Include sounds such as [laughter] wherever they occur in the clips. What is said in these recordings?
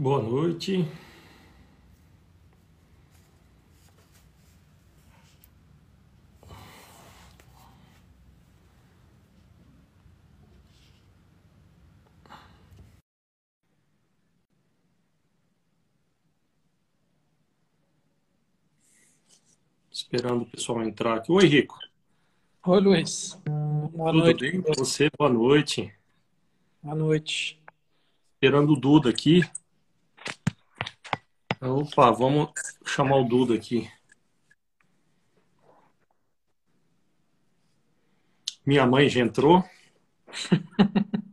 Boa noite. Esperando o pessoal entrar aqui. Oi, Rico. Oi, Luiz. Boa Tudo noite. bem com você? Boa noite. Boa noite. Esperando o Duda aqui. Opa, vamos chamar o Duda aqui. Minha mãe já entrou. [laughs]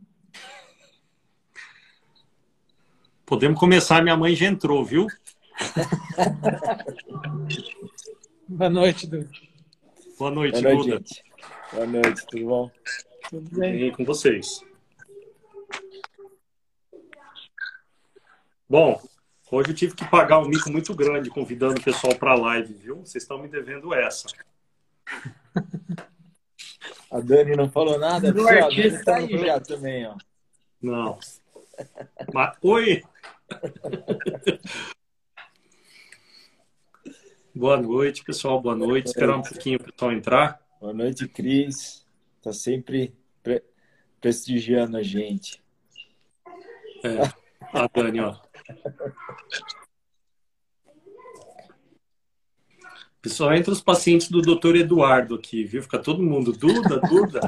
Podemos começar, minha mãe já entrou, viu? [laughs] Boa noite, Duda. Boa noite, Boa noite Duda. Gente. Boa noite, tudo bom? Tudo bem? com vocês. Bom, hoje eu tive que pagar um mico muito grande convidando o pessoal para a live, viu? Vocês estão me devendo essa. A Dani não falou nada? O artista tá no projeto também, ó. Não. Mas, oi! Boa noite, pessoal. Boa noite. Esperar um pouquinho para o pessoal entrar. Boa noite, Cris. Está sempre pre prestigiando a gente. É, a Dani, ó. Pessoal, entre os pacientes do doutor Eduardo aqui, viu? Fica todo mundo, Duda, Duda.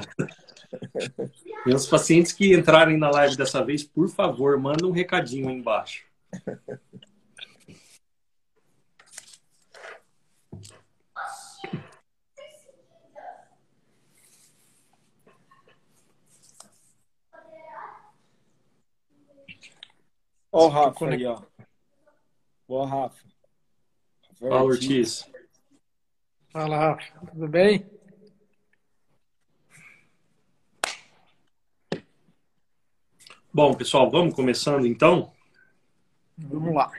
e os pacientes que entrarem na live dessa vez, por favor, manda um recadinho aí embaixo. Ó o Rafa aí, ó. Boa, Rafa. Fala, Ortiz. Fala, Rafa. Tudo bem? Bom, pessoal, vamos começando então? Vamos lá.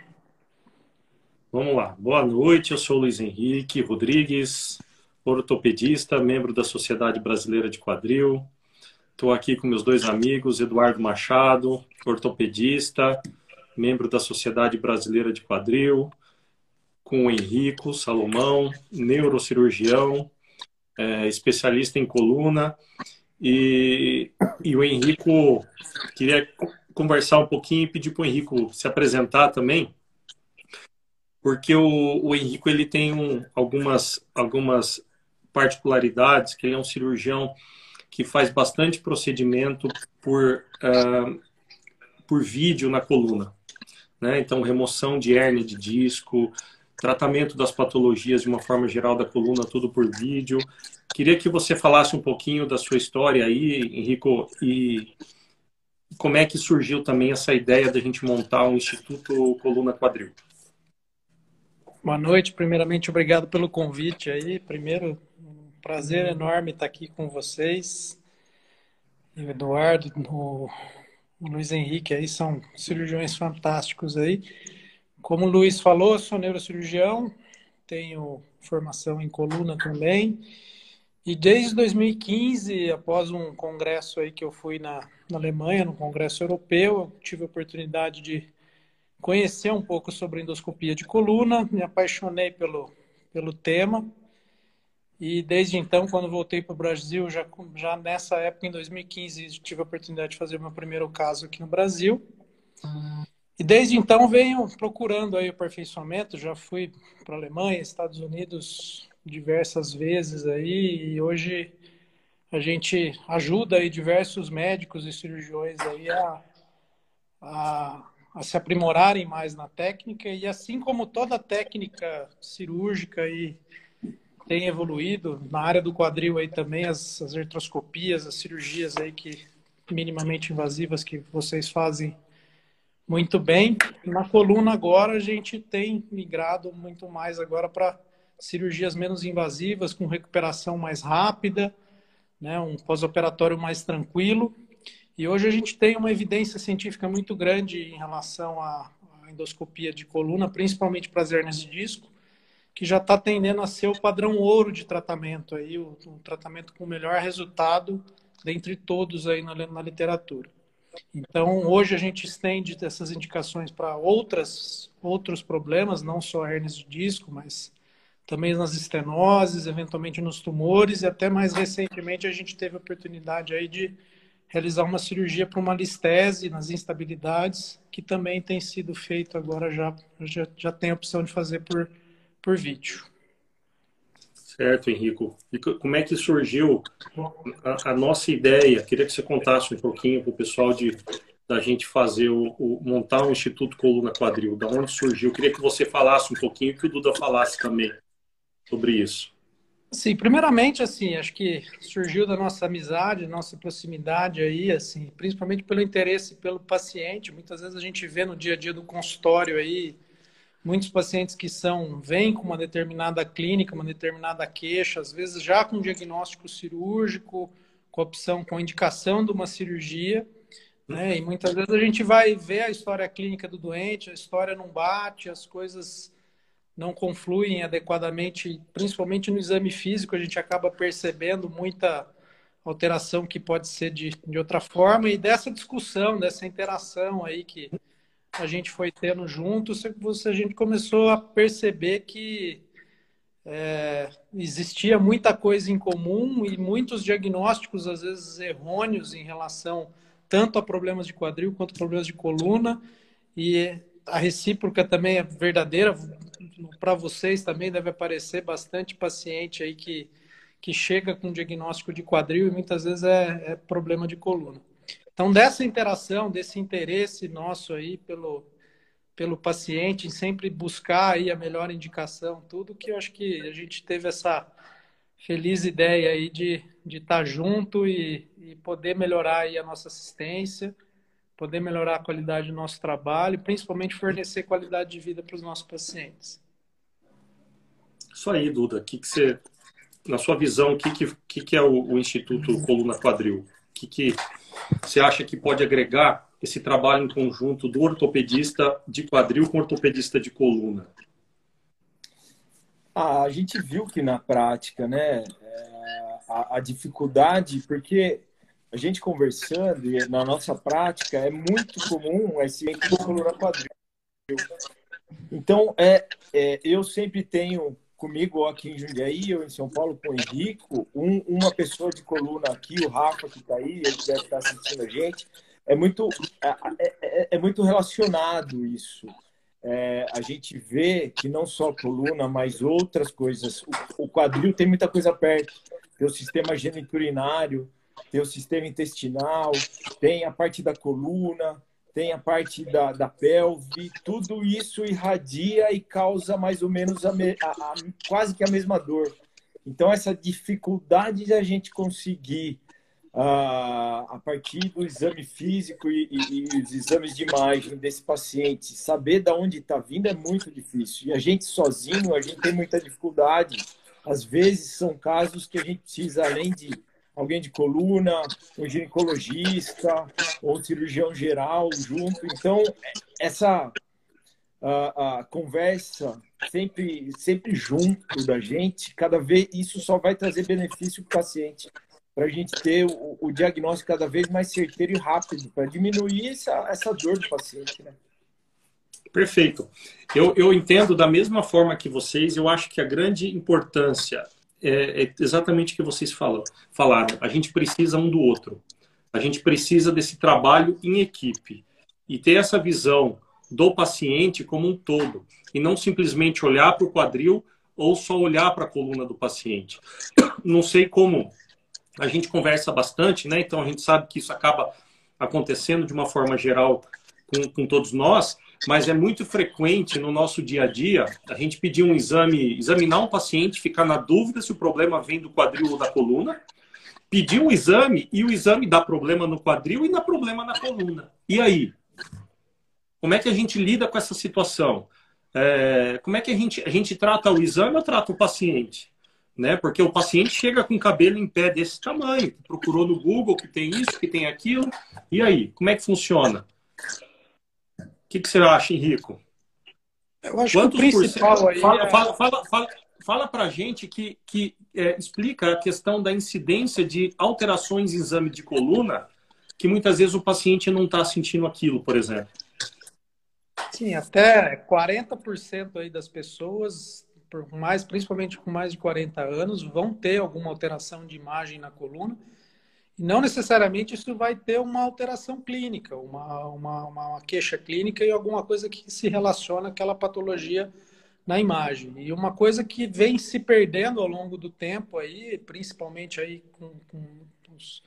Vamos lá. Boa noite, eu sou Luiz Henrique Rodrigues, ortopedista, membro da Sociedade Brasileira de Quadril. Estou aqui com meus dois amigos, Eduardo Machado, ortopedista, membro da Sociedade Brasileira de Quadril, com o Henrico Salomão, neurocirurgião, é, especialista em coluna. E, e o Henrico queria conversar um pouquinho e pedir para o Henrico se apresentar também, porque o, o Henrico ele tem um, algumas, algumas particularidades, que ele é um cirurgião que faz bastante procedimento por, uh, por vídeo na coluna né? Então, remoção de hérnia de disco, tratamento das patologias de uma forma geral da coluna, tudo por vídeo. Queria que você falasse um pouquinho da sua história aí, Henrico, e como é que surgiu também essa ideia da gente montar um Instituto Coluna Quadril. Boa noite, primeiramente obrigado pelo convite aí. Primeiro, um prazer enorme estar aqui com vocês. Eduardo, no o Luiz Henrique aí são cirurgiões fantásticos aí. Como o Luiz falou, sou neurocirurgião, tenho formação em coluna também. E desde 2015, após um congresso aí que eu fui na, na Alemanha, no congresso europeu, eu tive a oportunidade de conhecer um pouco sobre endoscopia de coluna, me apaixonei pelo, pelo tema e desde então, quando voltei para o Brasil, já, já nessa época, em 2015, tive a oportunidade de fazer o meu primeiro caso aqui no Brasil. E desde então venho procurando aí aperfeiçoamento. Já fui para a Alemanha, Estados Unidos diversas vezes aí e hoje a gente ajuda aí diversos médicos e cirurgiões aí a, a, a se aprimorarem mais na técnica e assim como toda técnica cirúrgica e tem evoluído na área do quadril aí também as, as artroscopias, as cirurgias aí que minimamente invasivas que vocês fazem muito bem. Na coluna agora a gente tem migrado muito mais agora para cirurgias menos invasivas, com recuperação mais rápida, né, um pós-operatório mais tranquilo. E hoje a gente tem uma evidência científica muito grande em relação à endoscopia de coluna, principalmente para as hernias de disco que já está tendendo a ser o padrão ouro de tratamento, aí, o, o tratamento com melhor resultado dentre todos aí na, na literatura. Então, hoje a gente estende essas indicações para outras outros problemas, não só hernias de disco, mas também nas estenoses, eventualmente nos tumores, e até mais recentemente a gente teve a oportunidade aí de realizar uma cirurgia para uma listese nas instabilidades, que também tem sido feito agora já, já, já tem a opção de fazer por, por vídeo. Certo, Henrico. E como é que surgiu a, a nossa ideia? Queria que você contasse um pouquinho para o pessoal de da gente fazer o, o, montar o Instituto Coluna Quadril. Da onde surgiu? Queria que você falasse um pouquinho que o Duda falasse também sobre isso. Sim, primeiramente, assim, acho que surgiu da nossa amizade, nossa proximidade aí, assim, principalmente pelo interesse pelo paciente. Muitas vezes a gente vê no dia a dia do consultório aí muitos pacientes que são vêm com uma determinada clínica, uma determinada queixa, às vezes já com diagnóstico cirúrgico, com opção, com indicação de uma cirurgia, né? E muitas vezes a gente vai ver a história clínica do doente, a história não bate, as coisas não confluem adequadamente, principalmente no exame físico, a gente acaba percebendo muita alteração que pode ser de, de outra forma, e dessa discussão, dessa interação aí que a gente foi tendo juntos, a gente começou a perceber que é, existia muita coisa em comum e muitos diagnósticos, às vezes errôneos, em relação tanto a problemas de quadril quanto a problemas de coluna, e a recíproca também é verdadeira para vocês também deve aparecer bastante paciente aí que, que chega com diagnóstico de quadril e muitas vezes é, é problema de coluna. Então, dessa interação, desse interesse nosso aí pelo, pelo paciente, em sempre buscar aí a melhor indicação, tudo que eu acho que a gente teve essa feliz ideia aí de, de estar junto e, e poder melhorar aí a nossa assistência, poder melhorar a qualidade do nosso trabalho, principalmente fornecer qualidade de vida para os nossos pacientes. Isso aí, Duda. Que que você, na sua visão, o que, que, que é o, o, Instituto Coluna Quadril? O que, que você acha que pode agregar esse trabalho em conjunto do ortopedista de quadril com ortopedista de coluna? Ah, a gente viu que na prática, né, é, a, a dificuldade, porque a gente conversando e na nossa prática é muito comum esse coluna quadril. Então, é, é, eu sempre tenho comigo aqui em Jundiaí, eu em São Paulo com o Henrico, um, uma pessoa de coluna aqui, o Rafa que está aí, ele deve estar assistindo a gente. É muito, é, é, é, é muito relacionado isso. É, a gente vê que não só coluna, mas outras coisas. O, o quadril tem muita coisa perto. Tem o sistema geniturinário, tem o sistema intestinal, tem a parte da coluna, tem a parte da, da pelve, tudo isso irradia e causa mais ou menos a, a, a, quase que a mesma dor. Então, essa dificuldade de a gente conseguir, uh, a partir do exame físico e, e, e, os exames de imagem desse paciente, saber de onde está vindo é muito difícil. E a gente sozinho, a gente tem muita dificuldade. Às vezes, são casos que a gente precisa, além de alguém de coluna, um ginecologista ou cirurgião geral junto. Então, essa a, a, conversa sempre, sempre junto da gente, cada vez isso só vai trazer benefício para o paciente, para a gente ter o, o, diagnóstico cada vez mais certeiro e rápido, para diminuir essa, essa dor do paciente. Né? Perfeito. Eu, eu entendo da mesma forma que vocês, eu acho que a grande importância é, é exatamente o que vocês falam, falaram. A gente precisa um do outro. A gente precisa desse trabalho em equipe e ter essa visão do paciente como um todo e não simplesmente olhar para o quadril ou só olhar para a coluna do paciente. [coughs] Não sei como a gente conversa bastante, né? Então a gente sabe que isso acaba acontecendo de uma forma geral com, com todos nós, mas é muito frequente no nosso dia a dia a gente pedir um exame, examinar um paciente, ficar na dúvida se o problema vem do quadril ou da coluna, pedir um exame e o exame dá problema no quadril e dá problema na coluna. E aí? Como é que a gente lida com essa situação? É, como é que a gente, a gente trata o exame ou trata o paciente? Né? Porque o paciente chega com o cabelo em pé desse tamanho, procurou no Google que tem isso, que tem aquilo. E aí, como é que funciona? Que, que você acha, Henrico? Eu acho Quantos que o principal aí fala, é... fala, fala, fala, fala para a gente que, que é, explica a questão da incidência de alterações em exame de coluna que muitas vezes o paciente não está sentindo aquilo, por exemplo? Sim, até 40% aí das pessoas, por mais, principalmente com mais de 40 anos, vão ter alguma alteração de imagem na coluna. E não necessariamente isso vai ter uma alteração clínica, uma, uma, uma queixa clínica e alguma coisa que se relaciona àquela patologia na imagem. E uma coisa que vem se perdendo ao longo do tempo aí, principalmente aí com, com os,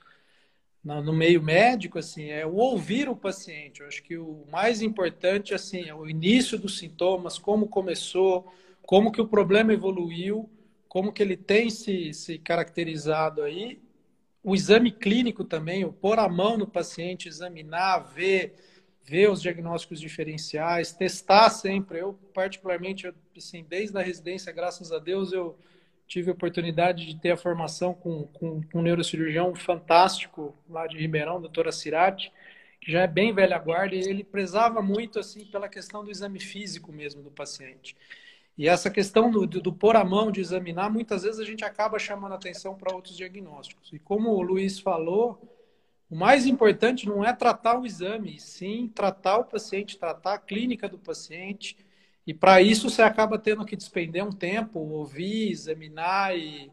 no meio médico, assim, é o ouvir o paciente. Eu acho que o mais importante, assim, é o início dos sintomas, como começou, como que o problema evoluiu, como que ele tem se, se caracterizado aí. O exame clínico também, o pôr a mão no paciente, examinar, ver, ver os diagnósticos diferenciais, testar sempre. Eu, particularmente, assim, desde a residência, graças a Deus, eu tive a oportunidade de ter a formação com, com, com um neurocirurgião fantástico lá de Ribeirão, doutora Cirati, que já é bem velha guarda, e ele prezava muito assim pela questão do exame físico mesmo do paciente. E essa questão do, do, pôr a mão, de examinar, muitas vezes a gente acaba chamando atenção para outros diagnósticos. E como o Luiz falou, o mais importante não é tratar o exame, sim tratar o paciente, tratar a clínica do paciente, e para isso você acaba tendo que despender um tempo, ouvir, examinar e,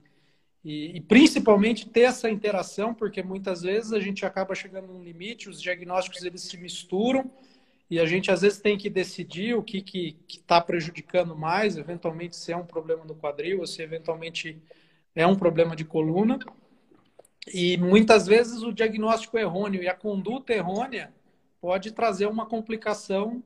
e, e, principalmente ter essa interação, porque muitas vezes a gente acaba chegando num limite, os diagnósticos eles se misturam e a gente às vezes tem que decidir o que está prejudicando mais, eventualmente se é um problema no quadril ou se eventualmente é um problema de coluna. E muitas vezes o diagnóstico errôneo e a conduta errônea pode trazer uma complicação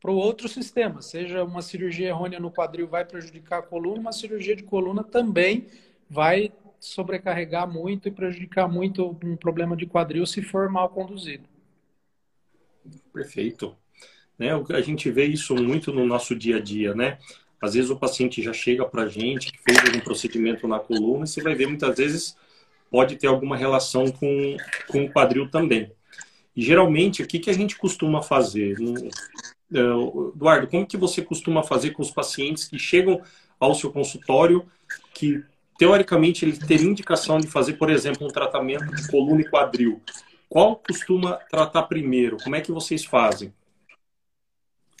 para o outro sistema. Seja uma cirurgia errônea no quadril vai prejudicar a coluna, uma cirurgia de coluna também vai sobrecarregar muito e prejudicar muito um problema de quadril se for mal conduzido. Perfeito. Né, a gente vê isso muito no nosso dia a dia, né? Às vezes o paciente já chega para a gente que fez algum procedimento na coluna e você vai ver muitas vezes pode ter alguma relação com, com o quadril também. E geralmente, o que, que a gente costuma fazer? É, Eduardo, como que você costuma fazer com os pacientes que chegam ao seu consultório que teoricamente ele teria indicação de fazer, por exemplo, um tratamento de coluna e quadril? Qual costuma tratar primeiro? Como é que vocês fazem?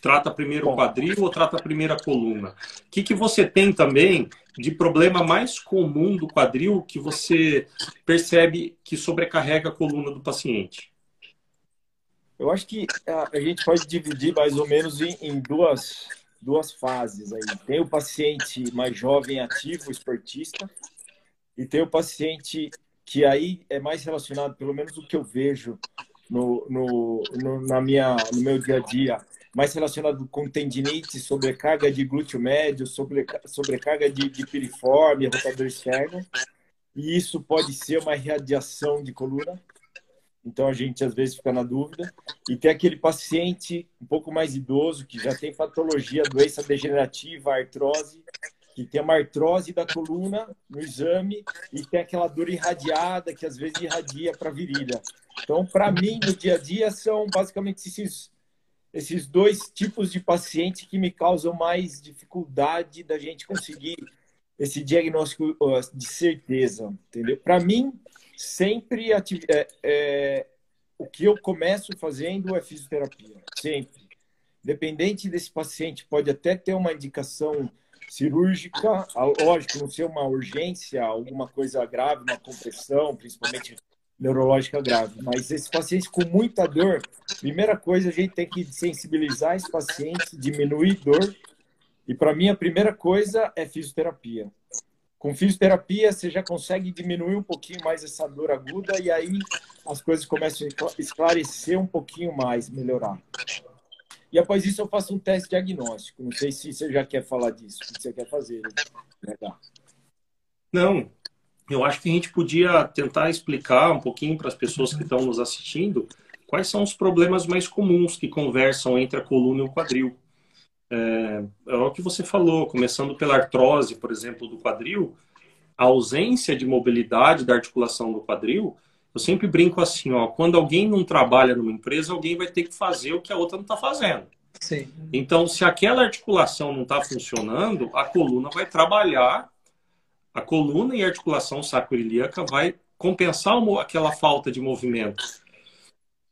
Trata primeiro o quadril ou trata primeiro a coluna? O que, que você tem também de problema mais comum do quadril que você percebe que sobrecarrega a coluna do paciente? Eu acho que a, gente pode dividir mais ou menos em, em, duas, duas fases aí. Tem o paciente mais jovem, ativo, esportista, e tem o paciente que aí é mais relacionado, pelo menos o que eu vejo no, no, no, na minha, no meu dia a dia, mais relacionado com tendinite, sobrecarga de glúteo médio, sobre, sobrecarga de, de piriforme, rotador externo. E isso pode ser uma radiação de coluna. Então a gente às vezes fica na dúvida. E tem aquele paciente um pouco mais idoso que já tem patologia, doença degenerativa, artrose, que tem uma artrose da coluna no exame e tem aquela dor irradiada que às vezes irradia para a virilha. Então, para mim, no dia a dia, são basicamente esses, esses dois tipos de paciente que me causam mais dificuldade da gente conseguir esse diagnóstico de certeza, entendeu? Para mim, sempre é, é, o que eu começo fazendo é fisioterapia, sempre. Dependente desse paciente, pode até ter uma indicação cirúrgica, lógico, não ser uma urgência, alguma coisa grave, uma compressão, principalmente neurológica grave. Mas esses pacientes com muita dor, primeira coisa, a gente tem que sensibilizar esse paciente, diminuir dor. E para mim, a primeira coisa é fisioterapia. Com fisioterapia, você já consegue diminuir um pouquinho mais essa dor aguda e aí as coisas começam a esclarecer um pouquinho mais, melhorar. E após isso, eu faço um teste diagnóstico. Não sei se você já quer falar disso, que você quer fazer. Né? Não, eu acho que a gente podia tentar explicar um pouquinho para as pessoas que estão nos assistindo quais são os problemas mais comuns que conversam entre a coluna e o quadril. É, é o que você falou, começando pela artrose, por exemplo, do quadril, a ausência de mobilidade da articulação do quadril, eu sempre brinco assim, ó, quando alguém não trabalha numa empresa, alguém vai ter que fazer o que a outra não está fazendo. Sim. Então, se aquela articulação não está funcionando, a coluna vai trabalhar, a coluna e a articulação sacroiliaca vai compensar aquela falta de movimento.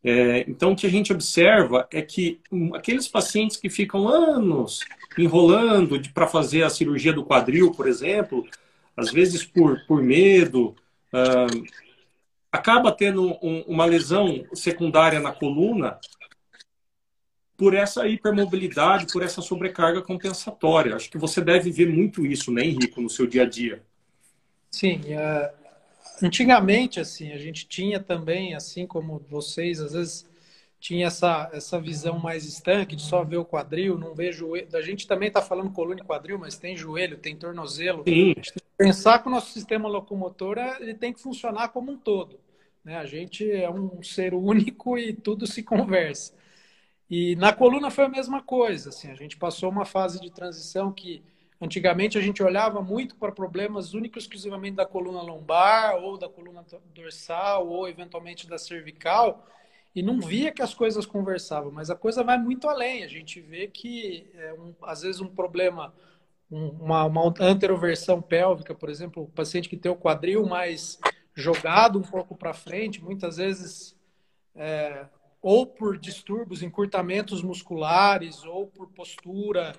É, então, o que a gente observa é que um, aqueles pacientes que ficam anos enrolando para fazer a cirurgia do quadril, por exemplo, às vezes por, por medo, uh, acaba tendo um, uma lesão secundária na coluna por essa hipermobilidade, por essa sobrecarga compensatória. Acho que você deve ver muito isso, né, Henrico, no seu dia a dia. Sim, uh, antigamente assim a gente tinha também, assim como vocês, às vezes tinha essa, essa visão mais estanque de só ver o quadril, não ver joelho. A gente também está falando coluna e quadril, mas tem joelho, tem tornozelo. Sim. Pensar que o nosso sistema locomotor ele tem que funcionar como um todo. Né? A gente é um ser único e tudo se conversa. E na coluna foi a mesma coisa. Assim, a gente passou uma fase de transição que antigamente a gente olhava muito para problemas únicos exclusivamente da coluna lombar ou da coluna dorsal ou eventualmente da cervical e não via que as coisas conversavam. Mas a coisa vai muito além. A gente vê que é um, às vezes um problema, um, uma, uma anteroversão pélvica, por exemplo, o paciente que tem o quadril mais jogado um pouco para frente, muitas vezes é, ou por distúrbios, encurtamentos musculares, ou por postura,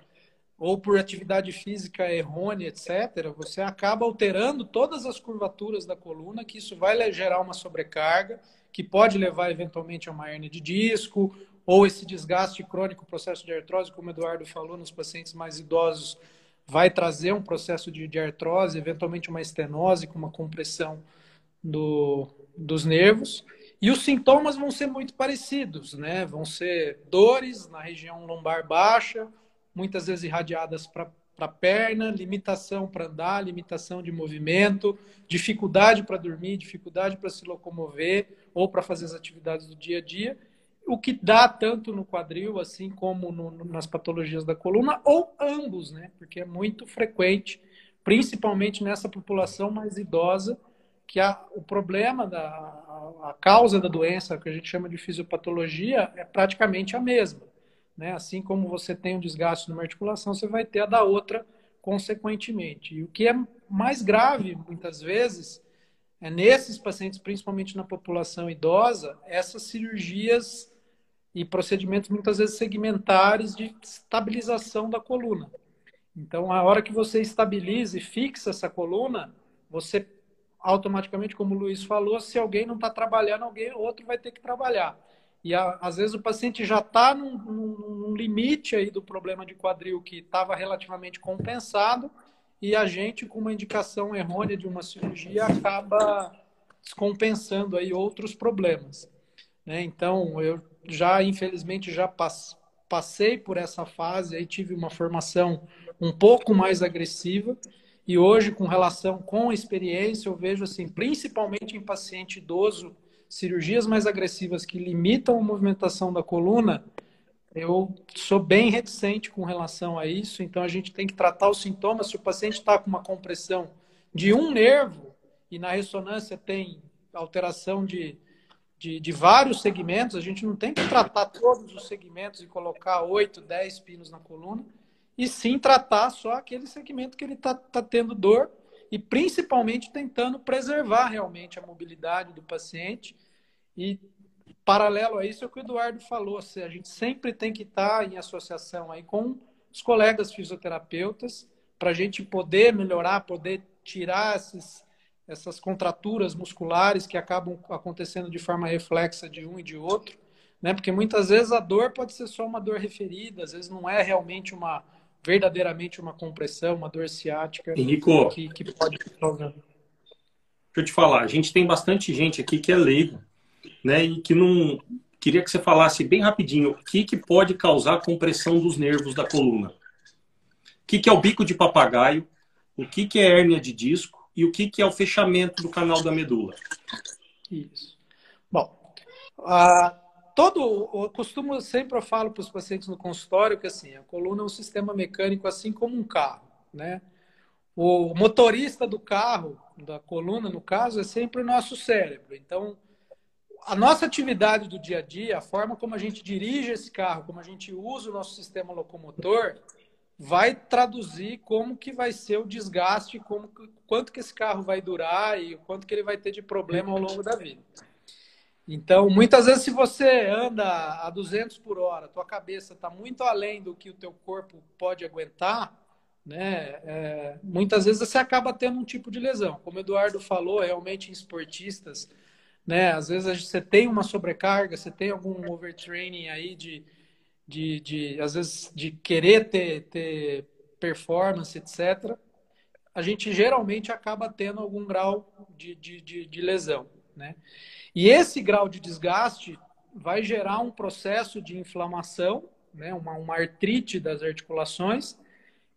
ou por atividade física errônea, etc., você acaba alterando todas as curvaturas da coluna, que isso vai gerar uma sobrecarga, que pode levar eventualmente a uma hernia de disco, ou esse desgaste crônico, processo de artrose, como o Eduardo falou, nos pacientes mais idosos, vai trazer um processo de, de artrose, eventualmente uma estenose com uma compressão do, dos nervos. E os sintomas vão ser muito parecidos, né? Vão ser dores na região lombar baixa, muitas vezes irradiadas para a perna, limitação para andar, limitação de movimento, dificuldade para dormir, dificuldade para se locomover ou para fazer as atividades do dia a dia, o que dá tanto no quadril assim como no, nas patologias da coluna ou ambos, né? Porque é muito frequente, principalmente nessa população mais idosa, que a, o problema da a, a, causa da doença, que a gente chama de fisiopatologia, é praticamente a mesma. Né? Assim como você tem um desgaste numa articulação, você vai ter a da outra consequentemente. E o que é mais grave, muitas vezes, é nesses pacientes, principalmente na população idosa, essas cirurgias e procedimentos muitas vezes segmentares de estabilização da coluna. Então, a hora que você estabiliza e fixa essa coluna, você automaticamente, como o Luiz falou, se alguém não está trabalhando, alguém outro vai ter que trabalhar. E a, às vezes o paciente já está num, num, limite aí do problema de quadril que estava relativamente compensado e a gente, com uma indicação errônea de uma cirurgia, acaba descompensando aí outros problemas. Né? Então, eu já, infelizmente, já passei por essa fase, aí tive uma formação um pouco mais agressiva, e hoje, com relação com a experiência, eu vejo assim, principalmente em paciente idoso, cirurgias mais agressivas que limitam a movimentação da coluna, eu sou bem reticente com relação a isso. Então, a gente tem que tratar os sintomas. Se o paciente está com uma compressão de um nervo e na ressonância tem alteração de, de, de, vários segmentos, a gente não tem que tratar todos os segmentos e colocar 8, 10 pinos na coluna e sim tratar só aquele segmento que ele está tá tendo dor e principalmente tentando preservar realmente a mobilidade do paciente. E paralelo a isso é o que o Eduardo falou, a gente sempre tem que estar tá em associação aí com os colegas fisioterapeutas para a gente poder melhorar, poder tirar esses, essas contraturas musculares que acabam acontecendo de forma reflexa de um e de outro, né? Porque muitas vezes a dor pode ser só uma dor referida, às vezes não é realmente uma verdadeiramente uma compressão, uma dor ciática Henrico, que, que pode Deixa eu te falar, a gente tem bastante gente aqui que é leigo, né? E que não. Queria que você falasse bem rapidinho o que, que pode causar compressão dos nervos da coluna. O que, que é o bico de papagaio, o que, que é hérnia de disco e o que, que é o fechamento do canal da medula. Isso. Bom, a todo, eu costumo sempre eu falo para os pacientes no consultório que assim, a coluna é um sistema mecânico assim como um carro, né? O motorista do carro, da coluna no caso, é sempre o nosso cérebro. Então, a nossa atividade do dia a dia, a forma como a gente dirige esse carro, como a gente usa o nosso sistema locomotor, vai traduzir como que vai ser o desgaste, como quanto que esse carro vai durar e quanto que ele vai ter de problema ao longo da vida. Então, muitas vezes, se você anda a 200 por hora, tua cabeça está muito além do que o teu corpo pode aguentar, né? É, muitas vezes você acaba tendo um tipo de lesão. Como o Eduardo falou, realmente em esportistas, né? Às vezes você tem uma sobrecarga, você tem algum overtraining aí de, de, de às vezes, de querer ter, ter performance, etc. A gente geralmente acaba tendo algum grau de, de, de, de lesão, né? E esse grau de desgaste vai gerar um processo de inflamação, né? uma, uma artrite das articulações,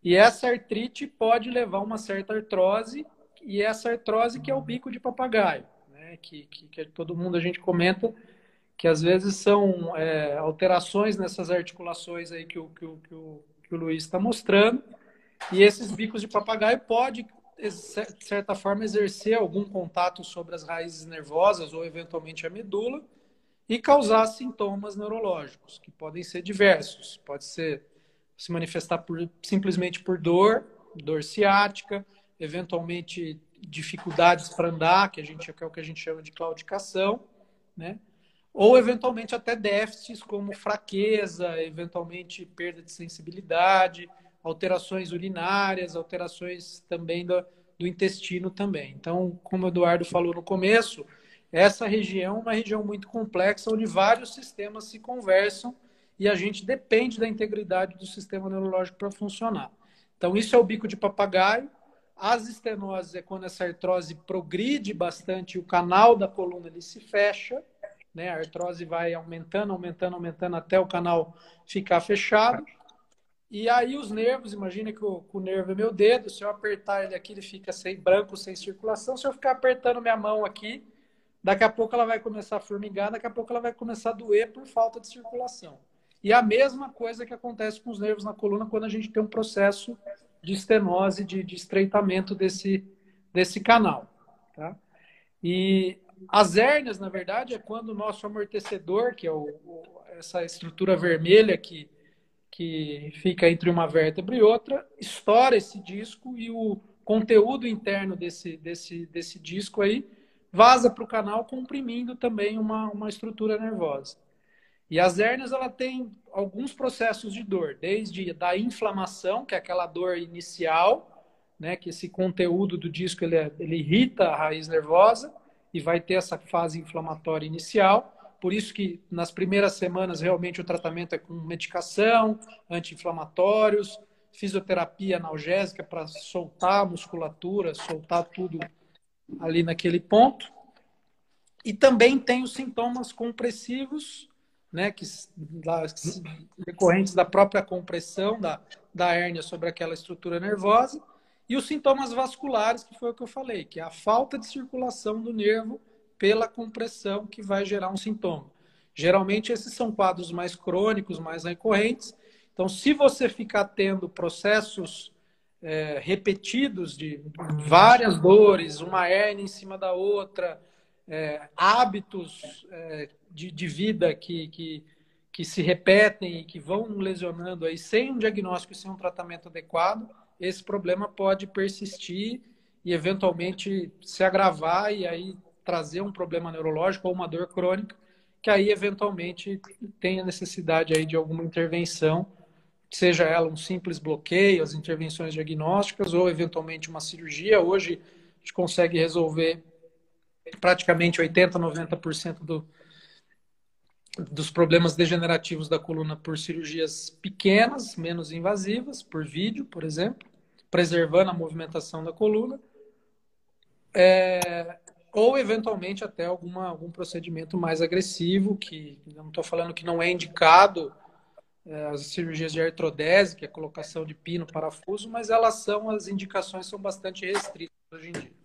e essa artrite pode levar a uma certa artrose, e essa artrose que é o bico de papagaio, né? que, que, que todo mundo a gente comenta que às vezes são é, alterações nessas articulações aí que o, que o, que o, que o Luiz está mostrando, e esses bicos de papagaio pode de certa forma exercer algum contato sobre as raízes nervosas ou eventualmente a medula e causar sintomas neurológicos que podem ser diversos, pode ser se manifestar por, simplesmente por dor, dor ciática, eventualmente dificuldades para andar, que a gente que é o que a gente chama de claudicação, né? Ou eventualmente até déficits como fraqueza, eventualmente perda de sensibilidade, alterações urinárias, alterações também do, do intestino também. Então, como o Eduardo falou no começo, essa região é uma região muito complexa, onde vários sistemas se conversam e a gente depende da integridade do sistema neurológico para funcionar. Então, isso é o bico de papagaio. As estenoses é quando essa artrose progride bastante o canal da coluna ele se fecha, né? A artrose vai aumentando, aumentando, aumentando até o canal ficar fechado. E aí os nervos, imagina que o, o, nervo é meu dedo, se eu apertar ele aqui, ele fica sem branco, sem circulação. Se eu ficar apertando minha mão aqui, daqui a pouco ela vai começar a formigar, daqui a pouco ela vai começar a doer por falta de circulação. E a mesma coisa que acontece com os nervos na coluna quando a gente tem um processo de estenose, de, de estreitamento desse, desse canal. Tá? E as hérnias, na verdade, é quando o nosso amortecedor, que é o, essa estrutura vermelha que, que fica entre uma vértebra e outra, estoura esse disco e o conteúdo interno desse, desse, desse disco aí vaza para o canal, comprimindo também uma, uma estrutura nervosa. E as hérnias ela tem alguns processos de dor, desde da inflamação, que é aquela dor inicial, né, que esse conteúdo do disco ele, é, ele irrita a raiz nervosa e vai ter essa fase inflamatória inicial. Por isso que nas primeiras semanas realmente o tratamento é com medicação, anti-inflamatórios, fisioterapia analgésica para soltar a musculatura, soltar tudo ali naquele ponto. E também tem os sintomas compressivos né, que, da, decorrentes da própria compressão da, da hérnia sobre aquela estrutura nervosa, e os sintomas vasculares, que foi o que eu falei, que é a falta de circulação do nervo pela compressão que vai gerar um sintoma. Geralmente, esses são quadros mais crônicos, mais recorrentes. Então, se você ficar tendo processos é, repetidos de várias dores, uma hérnia em cima da outra, é, hábitos é, de, de vida que, que, que se repetem e que vão lesionando aí sem um diagnóstico e sem um tratamento adequado, esse problema pode persistir e eventualmente se agravar e aí trazer um problema neurológico ou uma dor crônica, que aí eventualmente tem a necessidade aí de alguma intervenção, seja ela um simples bloqueio, as intervenções diagnósticas ou eventualmente uma cirurgia. Hoje a gente consegue resolver praticamente 80, 90% do, dos problemas degenerativos da coluna por cirurgias pequenas, menos invasivas, por vídeo, por exemplo, preservando a movimentação da coluna, é, ou eventualmente até alguma, algum procedimento mais agressivo, que não estou falando que não é indicado é, as cirurgias de artrodese, que é a colocação de pino, parafuso, mas elas são, as indicações são bastante restritas hoje em dia.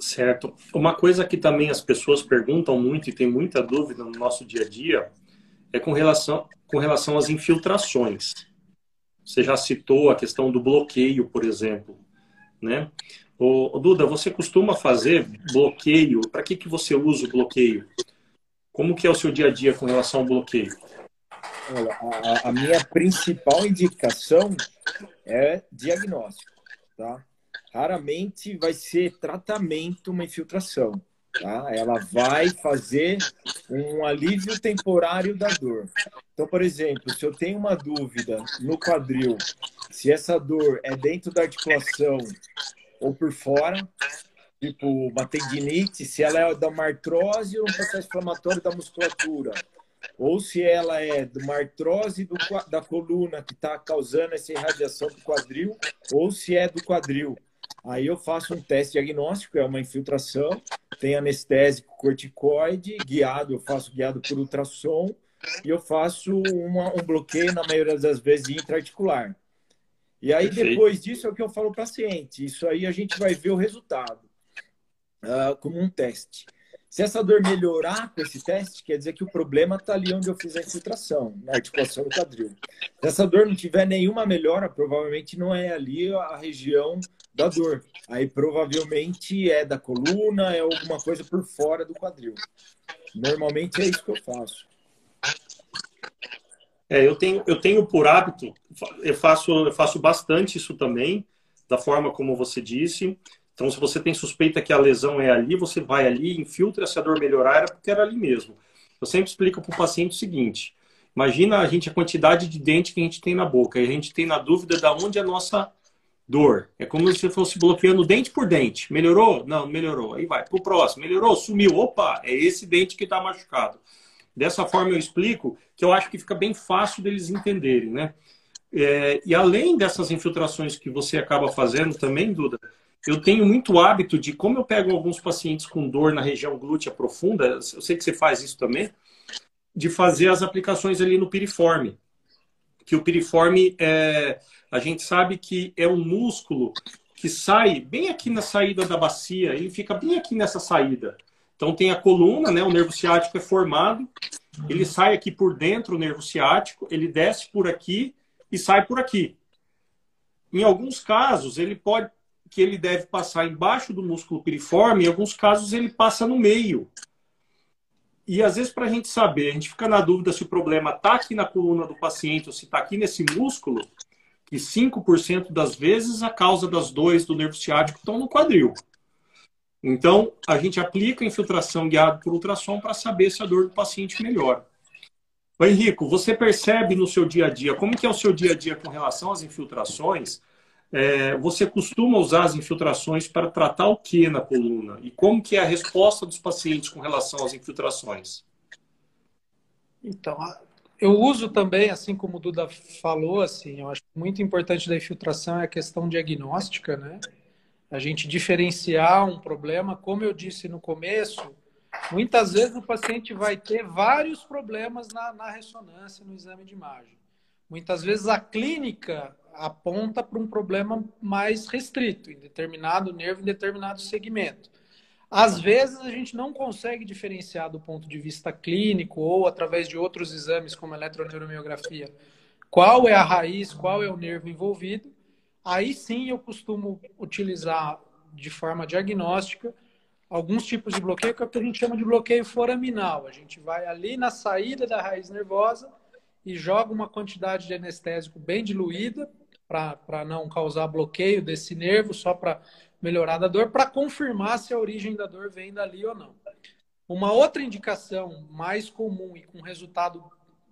Certo. Uma coisa que também as pessoas perguntam muito e tem muita dúvida no nosso dia a dia é com relação, com relação às infiltrações. Você já citou a questão do bloqueio, por exemplo, né? Ô, Duda, você costuma fazer bloqueio? Para que, que você usa o bloqueio? Como que é o seu dia a dia com relação ao bloqueio? Olha, a, a minha principal indicação é diagnóstico, tá? raramente vai ser tratamento uma infiltração. Tá? Ela vai fazer um alívio temporário da dor. Então, por exemplo, se eu tenho uma dúvida no quadril, se essa dor é dentro da articulação ou por fora, tipo uma tendinite, se ela é da uma artrose ou um processo inflamatório da musculatura, ou se ela é de uma artrose do, da coluna que está causando essa irradiação do quadril, ou se é do quadril. Aí eu faço um teste diagnóstico, é uma infiltração, tem anestésico corticoide, guiado, eu faço guiado por ultrassom, e eu faço uma, um bloqueio, na maioria das vezes, intraarticular. E aí, Perfeito. depois disso, é o que eu falo para o paciente. Isso aí a gente vai ver o resultado uh, como um teste. Se essa dor melhorar com esse teste, quer dizer que o problema está ali onde eu fiz a infiltração, na articulação do quadril. Se essa dor não tiver nenhuma melhora, provavelmente não é ali a região da dor. Aí provavelmente é da coluna, é alguma coisa por fora do quadril. Normalmente é isso que eu faço. É, eu tenho, eu tenho por hábito, eu faço, eu faço bastante isso também, da forma como você disse. Então, se você tem suspeita que a lesão é ali, você vai ali, infiltra, se a dor melhorar, era porque era ali mesmo. Eu sempre explico para o paciente o seguinte: imagina a gente a quantidade de dente que a gente tem na boca, e a gente tem na dúvida da onde é a nossa dor. É como se fosse bloqueando dente por dente. Melhorou? Não, melhorou. Aí vai. Pro próximo. Melhorou? Sumiu. Opa, é esse dente que está machucado. Dessa forma eu explico que eu acho que fica bem fácil deles entenderem, né? É, e além dessas infiltrações que você acaba fazendo também, Duda, eu tenho muito hábito de, como eu pego alguns pacientes com dor na região glútea profunda, eu sei que você faz isso também, de fazer as aplicações ali no piriforme. Que o piriforme, é, a gente sabe que é um músculo que sai bem aqui na saída da bacia, ele fica bem aqui nessa saída. Então tem a coluna, né? O nervo ciático é formado, ele sai aqui por dentro, o nervo ciático, ele desce por aqui e sai por aqui. Em alguns casos, ele pode que ele deve passar embaixo do músculo piriforme, em alguns casos ele passa no meio. E às vezes, para a gente saber, a gente fica na dúvida se o problema está aqui na coluna do paciente ou se está aqui nesse músculo, que 5% das vezes a causa das dores do nervo ciático estão no quadril. Então, a gente aplica a infiltração guiada por ultrassom para saber se a dor do paciente melhora. Henrico, você percebe no seu dia a dia, como que é o seu dia a dia com relação às infiltrações? É, você costuma usar as infiltrações para tratar o que na coluna? E como que é a resposta dos pacientes com relação às infiltrações? Então, eu uso também, assim como o Duda falou, assim, eu acho muito importante da infiltração é a questão diagnóstica, né? A gente diferenciar um problema, como eu disse no começo, muitas vezes o paciente vai ter vários problemas na, na ressonância, no exame de imagem. Muitas vezes a clínica aponta para um problema mais restrito, em determinado nervo, em determinado segmento. Às vezes a gente não consegue diferenciar do ponto de vista clínico ou através de outros exames como eletroneuromiografia qual é a raiz, qual é o nervo envolvido, Aí sim eu costumo utilizar de forma diagnóstica alguns tipos de bloqueio que é o que a gente chama de bloqueio foraminal. A gente vai ali na saída da raiz nervosa e joga uma quantidade de anestésico bem diluída para não causar bloqueio desse nervo, só para melhorar da dor, para confirmar se a origem da dor vem dali ou não. Uma outra indicação mais comum e com resultado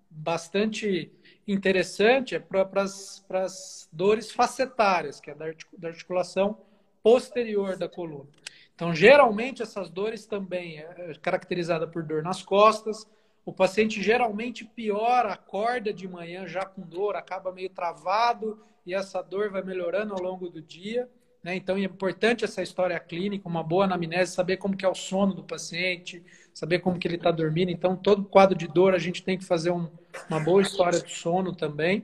bastante interessante é para as dores facetárias, que é da articulação posterior da coluna. Então, geralmente, essas dores também é caracterizada por dor nas costas. O paciente geralmente piora, acorda de manhã já com dor, acaba meio travado e essa dor vai melhorando ao longo do dia. Né? Então, é importante essa história clínica, uma boa anamnese, saber como que é o sono do paciente, saber como que ele está dormindo. Então, todo quadro de dor a gente tem que fazer um, uma boa história do sono também.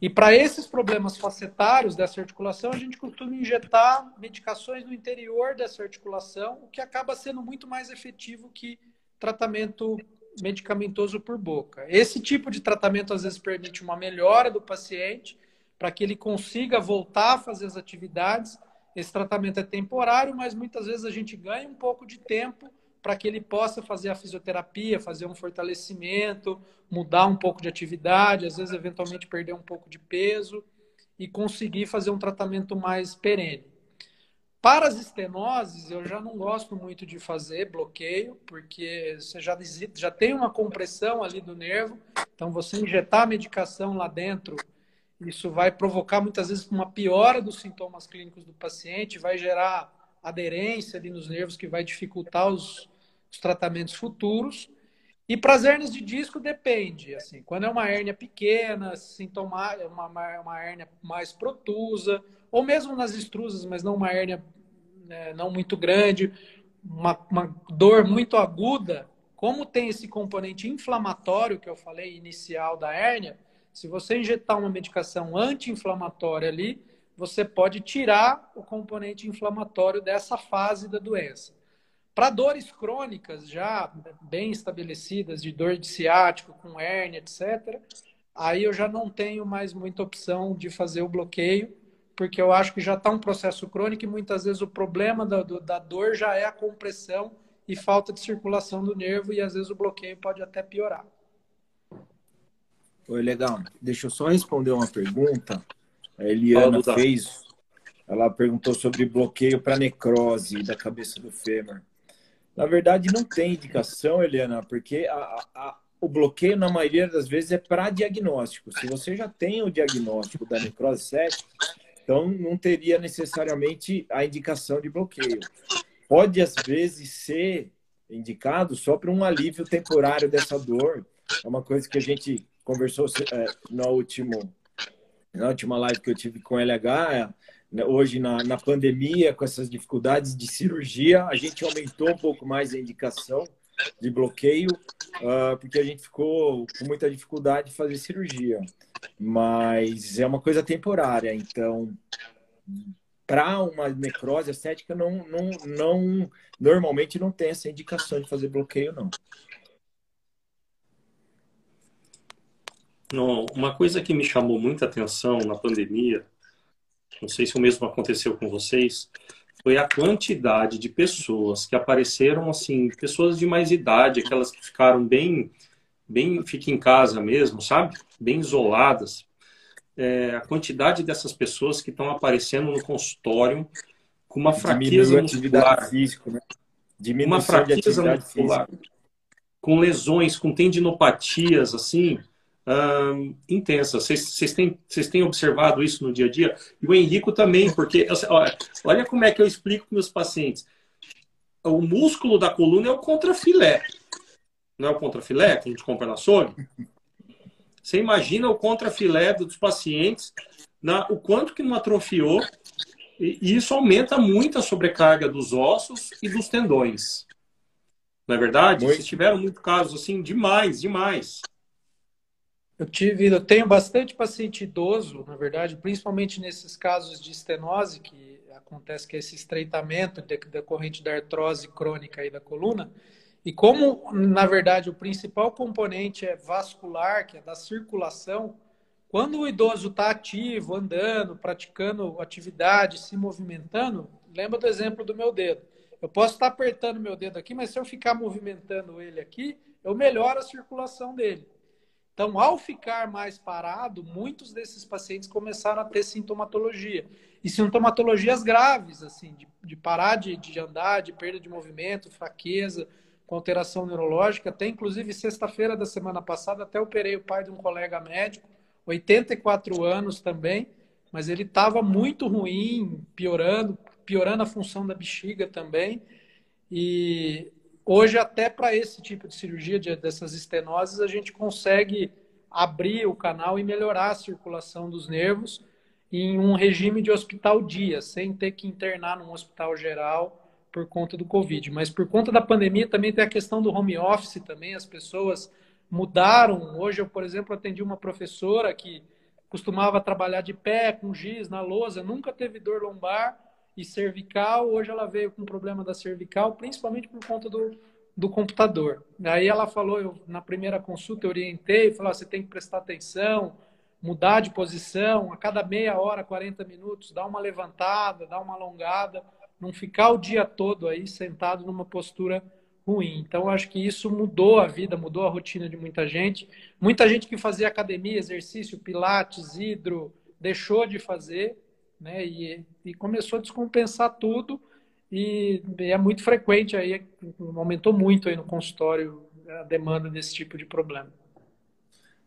E para esses problemas facetários dessa articulação, a gente costuma injetar medicações no interior dessa articulação, o que acaba sendo muito mais efetivo que tratamento medicamentoso por boca. Esse tipo de tratamento às vezes permite uma melhora do paciente, para que ele consiga voltar a fazer as atividades. Esse tratamento é temporário, mas muitas vezes a gente ganha um pouco de tempo para que ele possa fazer a fisioterapia, fazer um fortalecimento, mudar um pouco de atividade, às vezes eventualmente perder um pouco de peso e conseguir fazer um tratamento mais perene. Para as estenoses, eu já não gosto muito de fazer bloqueio, porque você já, já tem uma compressão ali do nervo, então você injetar a medicação lá dentro, isso vai provocar muitas vezes uma piora dos sintomas clínicos do paciente, vai gerar aderência ali nos nervos que vai dificultar os, os tratamentos futuros. E para as hérnias de disco depende, assim, quando é uma hérnia pequena, sintoma, uma, uma hérnia mais protusa, ou mesmo nas extrusas, mas não uma hérnia né, não muito grande, uma, uma dor muito aguda, como tem esse componente inflamatório que eu falei inicial da hérnia, se você injetar uma medicação anti-inflamatória ali, você pode tirar o componente inflamatório dessa fase da doença. Para dores crônicas já bem estabelecidas, de dor de ciático, com hérnia, etc., aí eu já não tenho mais muita opção de fazer o bloqueio, porque eu acho que já está um processo crônico e muitas vezes o problema da, da dor já é a compressão e falta de circulação do nervo e às vezes o bloqueio pode até piorar. Oi, legal. Deixa eu só responder uma pergunta. A Eliana fez. Ela perguntou sobre bloqueio para necrose da cabeça do fêmur. Na verdade, não tem indicação, Eliana, porque a, a, o bloqueio, na maioria das vezes, é para diagnóstico. Se você já tem o diagnóstico da necrose séptica, então não teria necessariamente a indicação de bloqueio. Pode, às vezes, ser indicado só para um alívio temporário dessa dor. É uma coisa que a gente conversou é, no último, na última live que eu tive com o LH. É, né, hoje, na, na pandemia, com essas dificuldades de cirurgia, a gente aumentou um pouco mais a indicação de bloqueio, uh, porque a gente ficou com muita dificuldade de fazer cirurgia. Mas é uma coisa temporária, então para uma necrose estética não, não, não normalmente não tem essa indicação de fazer bloqueio não. Não, uma coisa que me chamou muita atenção na pandemia não sei se o mesmo aconteceu com vocês, foi a quantidade de pessoas que apareceram assim, pessoas de mais idade, aquelas que ficaram bem, bem, fica em casa mesmo, sabe? Bem isoladas. É, a quantidade dessas pessoas que estão aparecendo no consultório com uma fraqueza muscular, física, né? uma fraqueza muscular, física. com lesões, com tendinopatias, assim, uh, intensa. Vocês têm, têm observado isso no dia a dia? E o Henrico também, porque olha, olha como é que eu explico para meus pacientes. O músculo da coluna é o contrafilé. Não é o contrafilé que a gente compra na açougue? Você imagina o contrafilé dos pacientes, na, o quanto que não atrofiou, e, e isso aumenta muito a sobrecarga dos ossos e dos tendões. Não é verdade? Muito. Vocês tiveram muito casos assim, demais, demais. Eu tive, eu tenho bastante paciente idoso, na verdade, principalmente nesses casos de estenose, que acontece que é esse estreitamento decorrente da artrose crônica aí da coluna. E como, na verdade, o principal componente é vascular, que é da circulação, quando o idoso está ativo, andando, praticando atividade, se movimentando, lembra do exemplo do meu dedo. Eu posso estar tá apertando meu dedo aqui, mas se eu ficar movimentando ele aqui, eu melhoro a circulação dele. Então, ao ficar mais parado, muitos desses pacientes começaram a ter sintomatologia. E sintomatologias graves, assim, de, de parar de, de andar, de perda de movimento, fraqueza, com alteração neurológica. Até, inclusive, sexta-feira da semana passada, até operei o pai de um colega médico, 84 anos também, mas ele estava muito ruim, piorando, piorando a função da bexiga também. E hoje, até para esse tipo de cirurgia, de, dessas estenoses, a gente consegue abrir o canal e melhorar a circulação dos nervos em um regime de hospital dia, sem ter que internar num hospital geral por conta do Covid. Mas por conta da pandemia também tem a questão do home office também, as pessoas mudaram. Hoje eu, por exemplo, atendi uma professora que costumava trabalhar de pé, com giz, na lousa, nunca teve dor lombar, e cervical. Hoje ela veio com problema da cervical, principalmente por conta do, do computador. Aí ela falou, eu, na primeira consulta eu orientei, falou, você tem que prestar atenção, mudar de posição, a cada meia hora, 40 minutos, dar uma levantada, dar uma alongada, não ficar o dia todo aí sentado numa postura ruim. Então, acho que isso mudou a vida, mudou a rotina de muita gente. Muita gente que fazia academia, exercício, pilates, hidro, deixou de fazer né? E, e começou a descompensar tudo e, e é muito frequente aí, aumentou muito aí no consultório a demanda desse tipo de problema.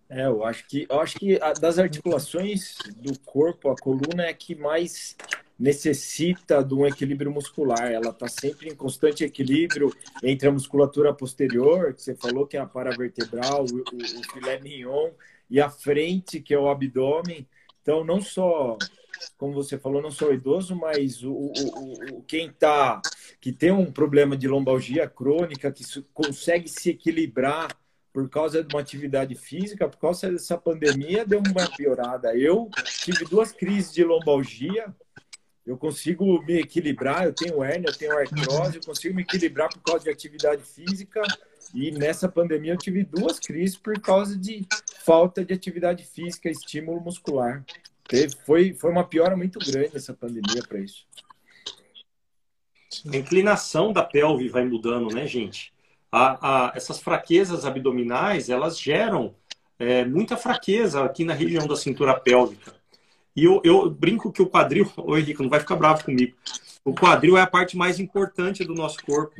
É, eu acho que eu acho que das articulações do corpo, a coluna é a que mais necessita de um equilíbrio muscular. Ela está sempre em constante equilíbrio entre a musculatura posterior, que você falou que é a paravertebral, o, o, o filé mignon, e a frente, que é o abdômen. Então, não só, como você falou, não só o idoso, mas o, o, o quem tá, que tem um problema de lombalgia crônica, que consegue se equilibrar por causa de uma atividade física, por causa dessa pandemia, deu uma piorada. Eu tive duas crises de lombalgia, eu consigo me equilibrar, eu tenho hérnia, eu tenho artrose, eu consigo me equilibrar por causa de atividade física. E nessa pandemia eu tive duas crises por causa de falta de atividade física, estímulo muscular. Teve, foi, foi uma piora muito grande essa pandemia para isso. A inclinação da pelve vai mudando, né, gente? A, a, essas fraquezas abdominais, elas geram é, muita fraqueza aqui na região da cintura pélvica. E eu, eu brinco que o quadril, [laughs] oi Rico, não vai ficar bravo comigo. O quadril é a parte mais importante do nosso corpo.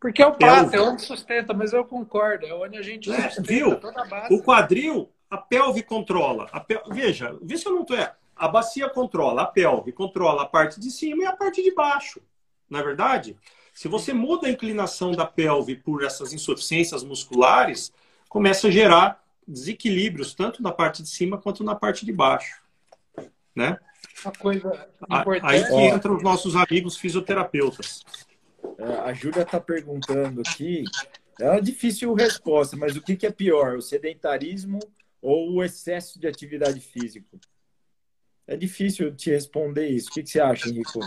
Porque é o prato, é onde sustenta, mas eu concordo, é onde a gente é, viu? O quadril, a pelve controla. A pel... Veja, vê se eu não estou é. A bacia controla, a pelve controla a parte de cima e a parte de baixo. Na é verdade, se você muda a inclinação da pelve por essas insuficiências musculares, começa a gerar desequilíbrios tanto na parte de cima quanto na parte de baixo né? Uma coisa importante. Aí que entram os nossos amigos fisioterapeutas. É, a Júlia está perguntando aqui, é uma difícil resposta, mas o que, que é pior, o sedentarismo ou o excesso de atividade física? É difícil te responder isso. O que, que você acha, Henrico?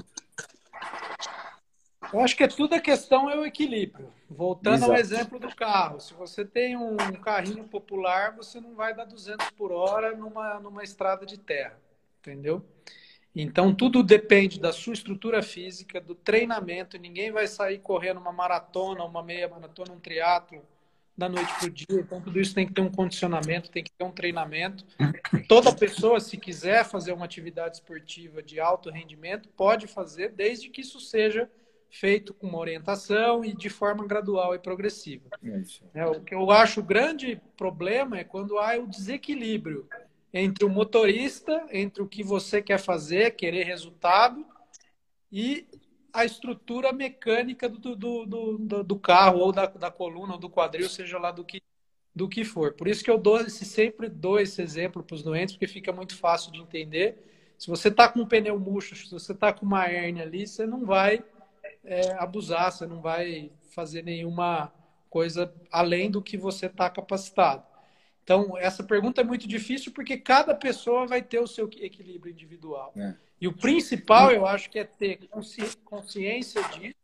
Eu acho que é tudo a questão é o equilíbrio. Voltando Exato. ao exemplo do carro, se você tem um carrinho popular, você não vai dar 200 por hora numa, numa estrada de terra entendeu? Então, tudo depende da sua estrutura física, do treinamento. Ninguém vai sair correndo uma maratona, uma meia maratona, um triatlo da noite para o dia. Então, tudo isso tem que ter um condicionamento, tem que ter um treinamento. Toda pessoa, se quiser fazer uma atividade esportiva de alto rendimento, pode fazer, desde que isso seja feito com uma orientação e de forma gradual e progressiva. É, é o que eu acho o grande problema é quando há o desequilíbrio entre o motorista, entre o que você quer fazer, querer resultado, e a estrutura mecânica do, do, do, do carro, ou da, da coluna, ou do quadril, seja lá do que, do que for. Por isso que eu dou esse, sempre dou esse exemplo para os doentes, porque fica muito fácil de entender. Se você está com um pneu murcho, se você está com uma hérnia ali, você não vai é, abusar, você não vai fazer nenhuma coisa além do que você está capacitado. Então, essa pergunta é muito difícil porque cada pessoa vai ter o seu equilíbrio individual. É. E o principal, eu acho, que é ter consci consciência disso.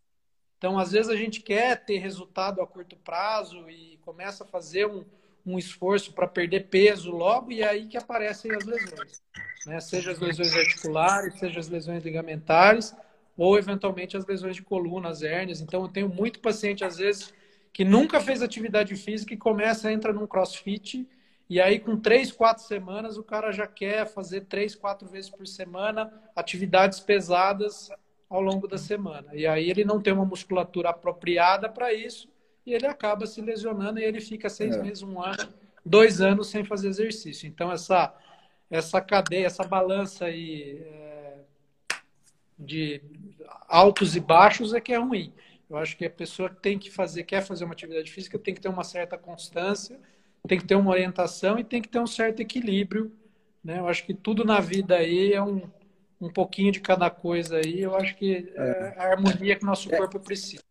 Então, às vezes, a gente quer ter resultado a curto prazo e começa a fazer um, um esforço para perder peso logo, e é aí que aparecem as lesões. Né? Seja as lesões articulares, seja as lesões ligamentares, ou eventualmente as lesões de coluna, as hérnias. Então, eu tenho muito paciente, às vezes, que nunca fez atividade física e começa a entrar num crossfit e aí com três, quatro semanas o cara já quer fazer três, quatro vezes por semana atividades pesadas ao longo da semana. E aí ele não tem uma musculatura apropriada para isso e ele acaba se lesionando e ele fica seis é. meses, um ano, dois anos sem fazer exercício. Então essa essa cadeia, essa balança aí é, de altos e baixos é que é ruim. Eu acho que a pessoa que tem que fazer, quer fazer uma atividade física, tem que ter uma certa constância, tem que ter uma orientação e tem que ter um certo equilíbrio. Né? Eu acho que tudo na vida aí é um, um pouquinho de cada coisa aí. Eu acho que é a harmonia que o nosso corpo precisa.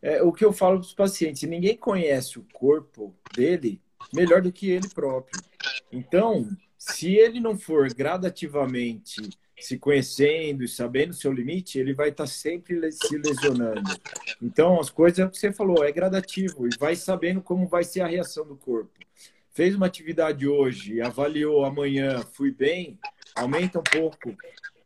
É, o que eu falo para os pacientes, ninguém conhece o corpo dele melhor do que ele próprio. Então, se ele não for gradativamente se conhecendo e sabendo o seu limite, ele vai estar tá sempre se lesionando. Então, as coisas é o que você falou, é gradativo e vai sabendo como vai ser a reação do corpo. Fez uma atividade hoje, avaliou amanhã, fui bem, aumenta um pouco.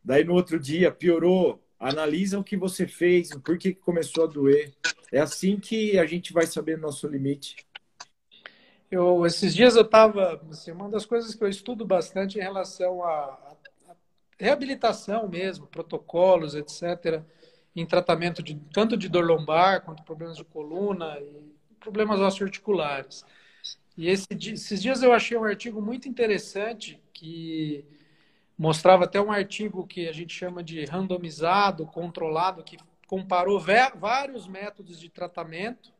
Daí no outro dia piorou, analisa o que você fez, por que começou a doer. É assim que a gente vai saber nosso limite. Eu, esses dias eu estava, assim, uma das coisas que eu estudo bastante em relação a, reabilitação mesmo, protocolos, etc., em tratamento de tanto de dor lombar quanto problemas de coluna e problemas osteoarticulares. E esse, esses dias eu achei um artigo muito interessante que mostrava até um artigo que a gente chama de randomizado, controlado, que comparou vários métodos de tratamento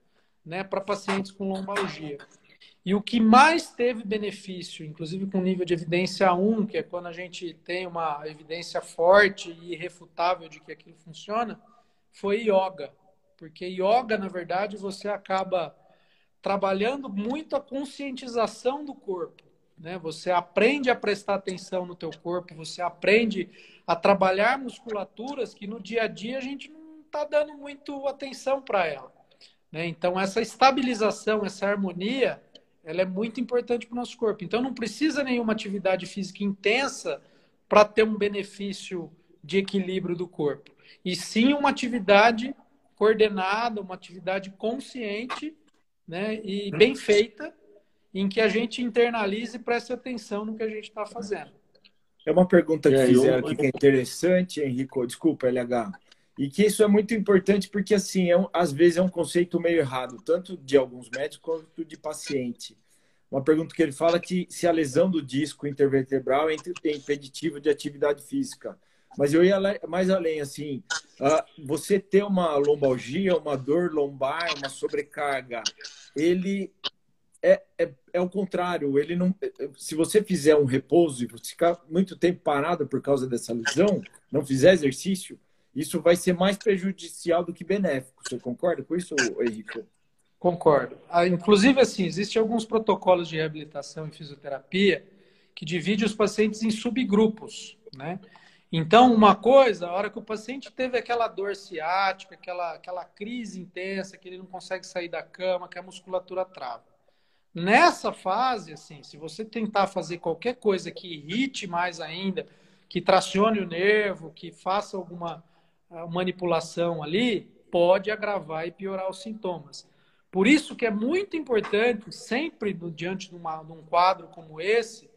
né, para pacientes com lombalgia. E o que mais teve benefício, inclusive com nível de evidência 1, que é quando a gente tem uma evidência forte e irrefutável de que aquilo funciona, foi yoga. Porque yoga, na verdade, você acaba trabalhando muito a conscientização do corpo. Né? Você aprende a prestar atenção no teu corpo, você aprende a trabalhar musculaturas que no dia a dia a gente não está dando muito atenção para ela. Né? Então, essa estabilização, essa harmonia, ela é muito importante para o nosso corpo. Então, não precisa nenhuma atividade física intensa para ter um benefício de equilíbrio do corpo. E sim uma atividade coordenada, uma atividade consciente né, e bem feita, em que a gente internalize e preste atenção no que a gente está fazendo. É uma pergunta que fizeram aqui que é interessante, Henrico. Desculpa, LH. E que isso é muito importante porque, assim, é um, às vezes é um conceito meio errado, tanto de alguns médicos quanto de paciente. Uma pergunta que ele fala que se a lesão do disco intervertebral é impeditivo de atividade física. Mas eu ia mais além, assim, você ter uma lombalgia, uma dor lombar, uma sobrecarga, ele é, é, é o contrário. Ele não, se você fizer um repouso e ficar muito tempo parado por causa dessa lesão, não fizer exercício, isso vai ser mais prejudicial do que benéfico. Você concorda com isso, Henrique? Concordo. Ah, inclusive, assim, existem alguns protocolos de reabilitação e fisioterapia que dividem os pacientes em subgrupos, né? Então, uma coisa, a hora que o paciente teve aquela dor ciática, aquela, aquela crise intensa, que ele não consegue sair da cama, que a musculatura trava. Nessa fase, assim, se você tentar fazer qualquer coisa que irrite mais ainda, que tracione o nervo, que faça alguma manipulação ali pode agravar e piorar os sintomas. Por isso que é muito importante, sempre diante de, uma, de um quadro como esse,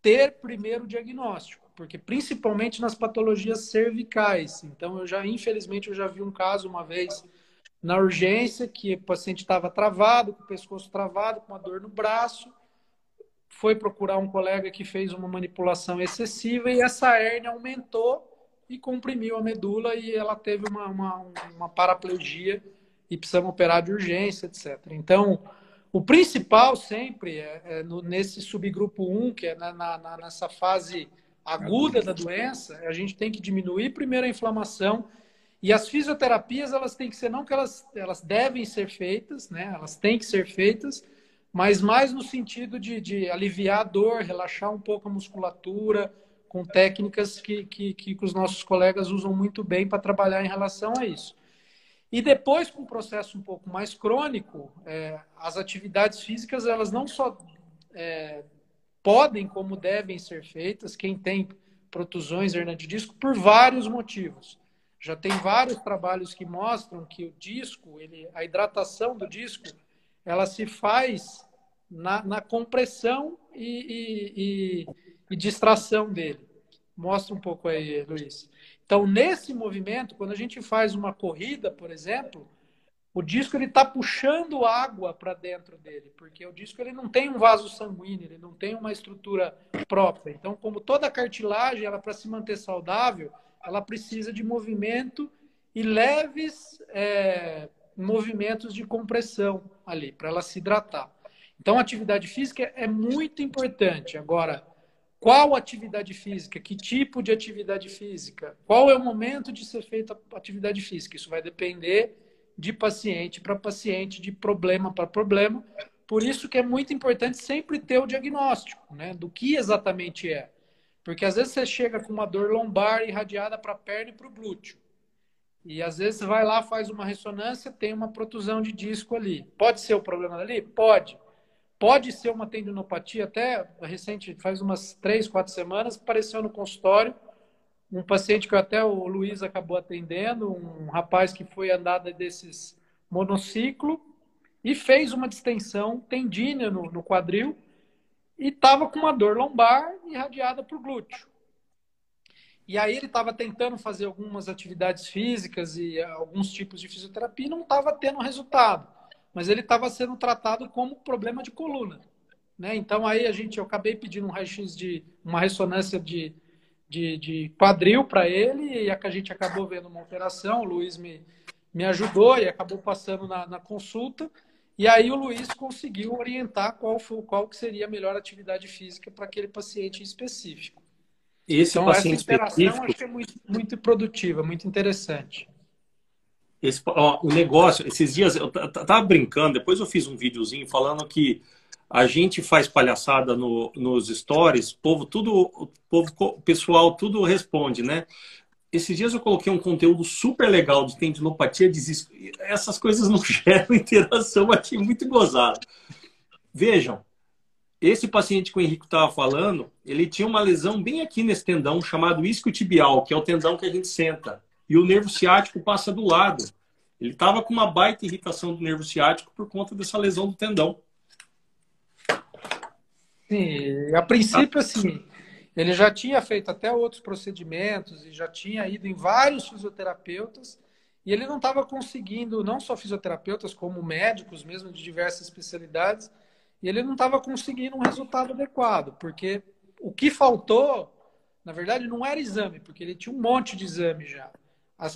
ter primeiro diagnóstico, porque principalmente nas patologias cervicais. Então, eu já, infelizmente, eu já vi um caso uma vez na urgência que o paciente estava travado, com o pescoço travado, com uma dor no braço, foi procurar um colega que fez uma manipulação excessiva e essa hérnia aumentou e comprimiu a medula e ela teve uma, uma, uma paraplegia e precisamos operar de urgência, etc. Então, o principal sempre é, é no, nesse subgrupo 1, que é na, na, nessa fase aguda da doença, a gente tem que diminuir primeiro a inflamação e as fisioterapias, elas têm que ser, não que elas, elas devem ser feitas, né? Elas têm que ser feitas, mas mais no sentido de, de aliviar a dor, relaxar um pouco a musculatura, com técnicas que, que, que os nossos colegas usam muito bem para trabalhar em relação a isso. E depois, com um processo um pouco mais crônico, é, as atividades físicas, elas não só é, podem, como devem ser feitas, quem tem protusões, hernia de disco, por vários motivos. Já tem vários trabalhos que mostram que o disco, ele, a hidratação do disco, ela se faz na, na compressão e, e, e e distração dele. Mostra um pouco aí, Luiz. Então, nesse movimento, quando a gente faz uma corrida, por exemplo, o disco ele está puxando água para dentro dele, porque o disco ele não tem um vaso sanguíneo, ele não tem uma estrutura própria. Então, como toda cartilagem, ela para se manter saudável, ela precisa de movimento e leves é, movimentos de compressão ali para ela se hidratar. Então, a atividade física é muito importante. Agora, qual atividade física? Que tipo de atividade física? Qual é o momento de ser feita atividade física? Isso vai depender de paciente para paciente, de problema para problema. Por isso que é muito importante sempre ter o diagnóstico, né? Do que exatamente é. Porque às vezes você chega com uma dor lombar irradiada para a perna e para o glúteo. E às vezes você vai lá, faz uma ressonância, tem uma protusão de disco ali. Pode ser o problema ali? Pode. Pode ser uma tendinopatia, até recente, faz umas três, quatro semanas, apareceu no consultório um paciente que até o Luiz acabou atendendo, um rapaz que foi andada desses monociclo e fez uma distensão tendínea no, no quadril e estava com uma dor lombar irradiada para o glúteo. E aí ele estava tentando fazer algumas atividades físicas e alguns tipos de fisioterapia e não estava tendo resultado. Mas ele estava sendo tratado como problema de coluna. Né? Então aí a gente, eu acabei pedindo um raio-x de uma ressonância de, de, de quadril para ele e a gente acabou vendo uma alteração. O Luiz me, me ajudou e acabou passando na, na consulta. E aí o Luiz conseguiu orientar qual, foi, qual que seria a melhor atividade física para aquele paciente específico. Esse então, paciente essa interação específico... acho que é muito, muito produtiva, muito interessante. Esse, ó, o negócio, esses dias eu tava brincando, depois eu fiz um videozinho falando que a gente faz palhaçada no, nos stories, povo tudo, povo, pessoal tudo responde, né? Esses dias eu coloquei um conteúdo super legal de tendinopatia, diz essas coisas não [laughs] geram interação, aqui muito gozado. Vejam, esse paciente que o Henrique estava falando, ele tinha uma lesão bem aqui nesse tendão chamado isquiotibial, que é o tendão que a gente senta. E o nervo ciático passa do lado. Ele estava com uma baita irritação do nervo ciático por conta dessa lesão do tendão. Sim, a princípio, assim, ele já tinha feito até outros procedimentos e já tinha ido em vários fisioterapeutas e ele não estava conseguindo, não só fisioterapeutas, como médicos mesmo de diversas especialidades, e ele não estava conseguindo um resultado adequado, porque o que faltou, na verdade, não era exame, porque ele tinha um monte de exame já.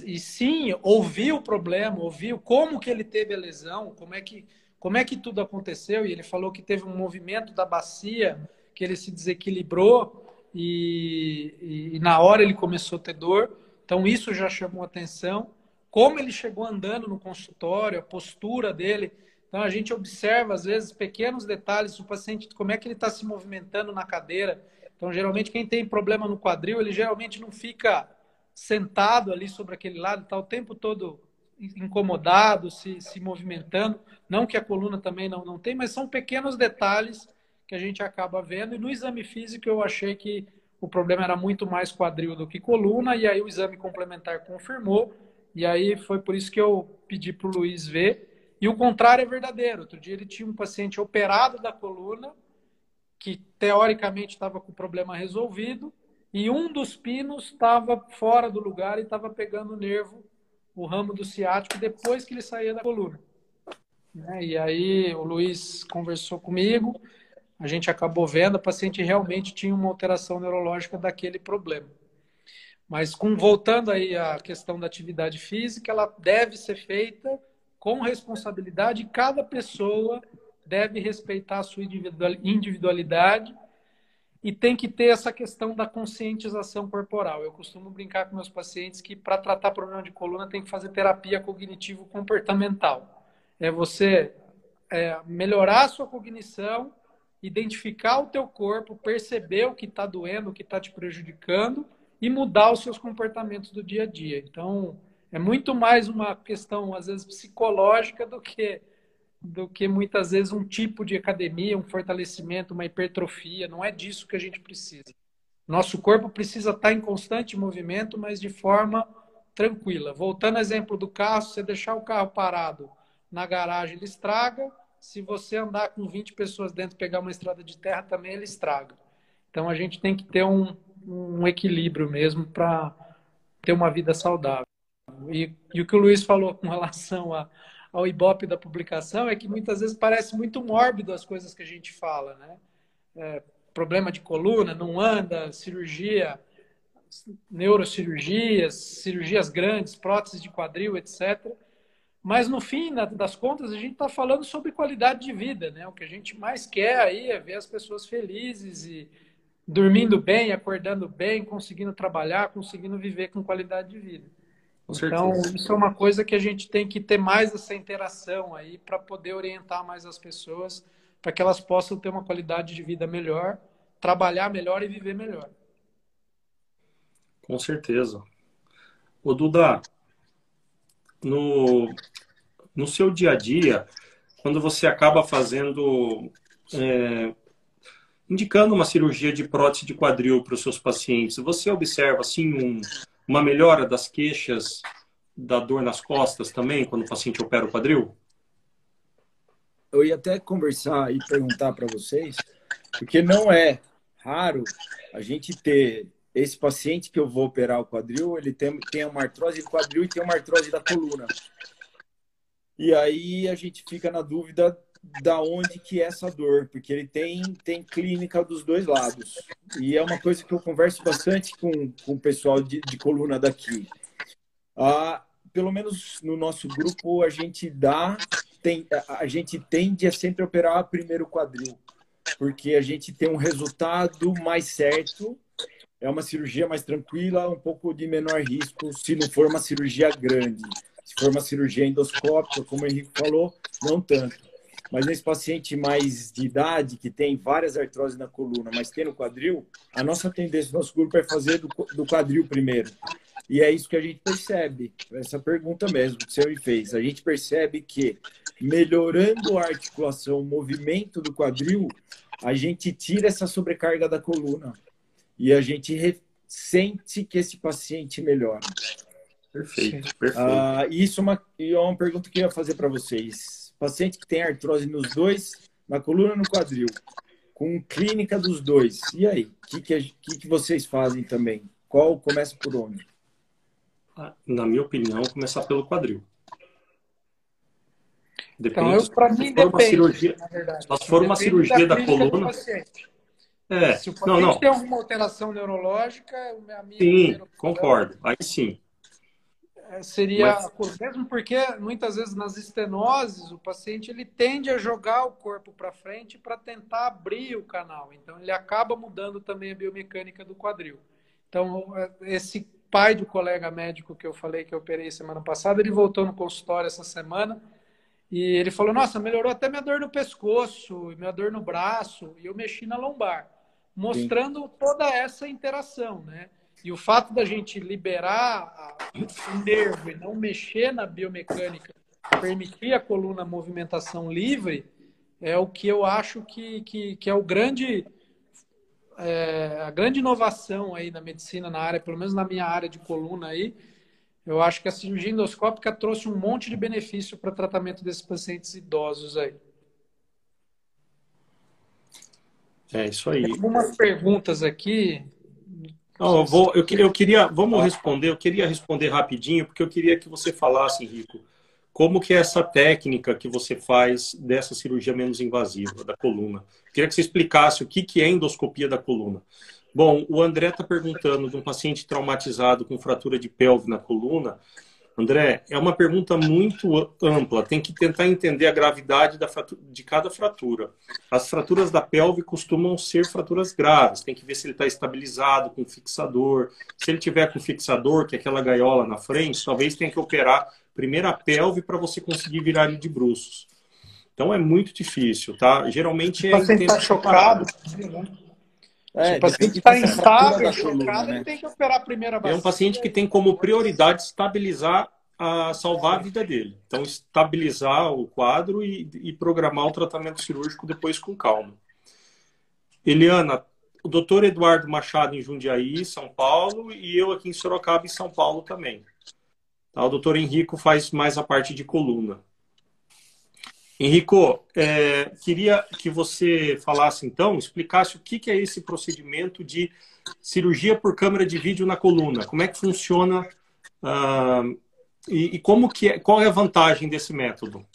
E sim, ouviu o problema, ouviu como que ele teve a lesão, como é que, como é que tudo aconteceu, e ele falou que teve um movimento da bacia, que ele se desequilibrou, e, e, e na hora ele começou a ter dor. Então isso já chamou atenção. Como ele chegou andando no consultório, a postura dele, então a gente observa às vezes pequenos detalhes do paciente, como é que ele está se movimentando na cadeira. Então geralmente quem tem problema no quadril, ele geralmente não fica sentado ali sobre aquele lado, está o tempo todo incomodado, se, se movimentando. Não que a coluna também não, não tem, mas são pequenos detalhes que a gente acaba vendo. E no exame físico eu achei que o problema era muito mais quadril do que coluna, e aí o exame complementar confirmou. E aí foi por isso que eu pedi para o Luiz ver. E o contrário é verdadeiro. Outro dia ele tinha um paciente operado da coluna, que teoricamente estava com o problema resolvido, e um dos pinos estava fora do lugar e estava pegando o nervo, o ramo do ciático, depois que ele saía da coluna. Né? E aí o Luiz conversou comigo, a gente acabou vendo, a paciente realmente tinha uma alteração neurológica daquele problema. Mas com, voltando aí à questão da atividade física, ela deve ser feita com responsabilidade, cada pessoa deve respeitar a sua individualidade e tem que ter essa questão da conscientização corporal. Eu costumo brincar com meus pacientes que para tratar problema de coluna tem que fazer terapia cognitivo-comportamental. É você é, melhorar a sua cognição, identificar o teu corpo, perceber o que está doendo, o que está te prejudicando e mudar os seus comportamentos do dia a dia. Então, é muito mais uma questão, às vezes, psicológica do que, do que muitas vezes um tipo de academia, um fortalecimento, uma hipertrofia. Não é disso que a gente precisa. Nosso corpo precisa estar em constante movimento, mas de forma tranquila. Voltando ao exemplo do carro, se você deixar o carro parado na garagem, ele estraga. Se você andar com 20 pessoas dentro, pegar uma estrada de terra, também ele estraga. Então a gente tem que ter um, um equilíbrio mesmo para ter uma vida saudável. E, e, o que o Luiz falou com [laughs] relação a, ao ibope da publicação é que muitas vezes parece muito mórbido as coisas que a gente fala, né? É, problema de coluna, não anda, cirurgia, neurocirurgias, cirurgias grandes, próteses de quadril, etc. Mas no fim das contas, a gente está falando sobre qualidade de vida, né? O que a gente mais quer aí é ver as pessoas felizes e dormindo bem, acordando bem, conseguindo trabalhar, conseguindo viver com qualidade de vida então, isso é uma coisa que a gente tem que ter mais essa interação aí para poder orientar mais as pessoas, para que elas possam ter uma qualidade de vida melhor, trabalhar melhor e viver melhor. Com certeza. O Duda, no, no seu dia a dia, quando você acaba fazendo, é, indicando uma cirurgia de prótese de quadril para os seus pacientes, você observa assim um uma melhora das queixas da dor nas costas também, quando o paciente opera o quadril? Eu ia até conversar e perguntar para vocês, porque não é raro a gente ter esse paciente que eu vou operar o quadril, ele tem, tem uma artrose do quadril e tem uma artrose da coluna. E aí a gente fica na dúvida da onde que é essa dor, porque ele tem, tem clínica dos dois lados. E é uma coisa que eu converso bastante com, com o pessoal de, de coluna daqui. Ah, pelo menos no nosso grupo, a gente dá, tem, a gente tende a sempre operar primeiro quadril, porque a gente tem um resultado mais certo, é uma cirurgia mais tranquila, um pouco de menor risco, se não for uma cirurgia grande. Se for uma cirurgia endoscópica, como o Henrique falou, não tanto. Mas nesse paciente mais de idade, que tem várias artroses na coluna, mas tem no quadril, a nossa tendência, nosso grupo é fazer do, do quadril primeiro. E é isso que a gente percebe, essa pergunta mesmo que você me fez. A gente percebe que melhorando a articulação, o movimento do quadril, a gente tira essa sobrecarga da coluna e a gente sente que esse paciente melhora. Perfeito, perfeito. Ah, isso é uma, é uma pergunta que eu ia fazer para vocês. Paciente que tem artrose nos dois, na coluna e no quadril, com clínica dos dois, e aí? O que, que, que vocês fazem também? Qual começa por onde? na minha opinião, começar pelo quadril. Depende, então, eu, para mim, depende, uma cirurgia, Se for uma cirurgia da, da coluna... É, se o paciente não, não. tem alguma alteração neurológica, o meu amigo... Sim, concordo. Aí sim. É, seria... Mas... Mesmo porque, muitas vezes, nas estenoses, o paciente ele tende a jogar o corpo para frente para tentar abrir o canal. Então, ele acaba mudando também a biomecânica do quadril. Então, esse pai do colega médico que eu falei que eu operei semana passada, ele voltou no consultório essa semana e ele falou: Nossa, melhorou até minha dor no pescoço, minha dor no braço, e eu mexi na lombar, mostrando Sim. toda essa interação, né? E o fato da gente liberar o nervo e não mexer na biomecânica, permitir a coluna movimentação livre, é o que eu acho que, que, que é o grande é, a grande inovação aí na medicina, na área, pelo menos na minha área de coluna aí, eu acho que a cirurgia endoscópica trouxe um monte de benefício para o tratamento desses pacientes idosos aí. É isso aí. Tem algumas perguntas aqui. Não, eu, vou, eu, eu queria, vamos responder, eu queria responder rapidinho, porque eu queria que você falasse, Henrico, como que é essa técnica que você faz dessa cirurgia menos invasiva da coluna? Queria que você explicasse o que, que é endoscopia da coluna. Bom, o André está perguntando de um paciente traumatizado com fratura de pelve na coluna. André, é uma pergunta muito ampla. Tem que tentar entender a gravidade fratura, de cada fratura. As fraturas da pelve costumam ser fraturas graves. Tem que ver se ele está estabilizado com fixador. Se ele tiver com fixador, que é aquela gaiola na frente, talvez tenha que operar primeiro a pelve para você conseguir virar ele de bruços. Então é muito difícil, tá? Geralmente é. O paciente está chocado. É, Se o paciente está instável, chocado, né? ele tem que operar a primeira bacia. É um paciente que tem como prioridade estabilizar, a salvar a vida dele. Então, estabilizar o quadro e, e programar o tratamento cirúrgico depois com calma. Eliana, o doutor Eduardo Machado em Jundiaí, São Paulo, e eu aqui em Sorocaba, em São Paulo também. Tá? O doutor Henrico faz mais a parte de coluna. Henrico, é, queria que você falasse então, explicasse o que, que é esse procedimento de cirurgia por câmera de vídeo na coluna. Como é que funciona uh, e, e, como que é, qual é a vantagem desse método?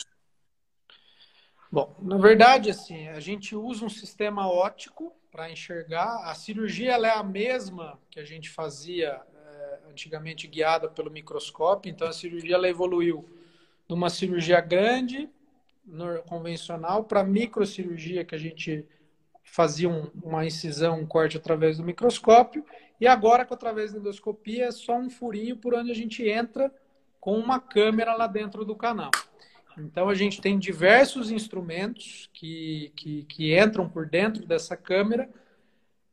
Bom, na verdade, assim, a gente usa um sistema óptico para enxergar. A cirurgia é a mesma que a gente fazia antigamente guiada pelo microscópio. Então a cirurgia ela evoluiu de uma cirurgia grande, convencional, para microcirurgia, que a gente fazia um, uma incisão, um corte através do microscópio. E agora, que através da endoscopia, é só um furinho por onde a gente entra com uma câmera lá dentro do canal. Então, a gente tem diversos instrumentos que, que, que entram por dentro dessa câmera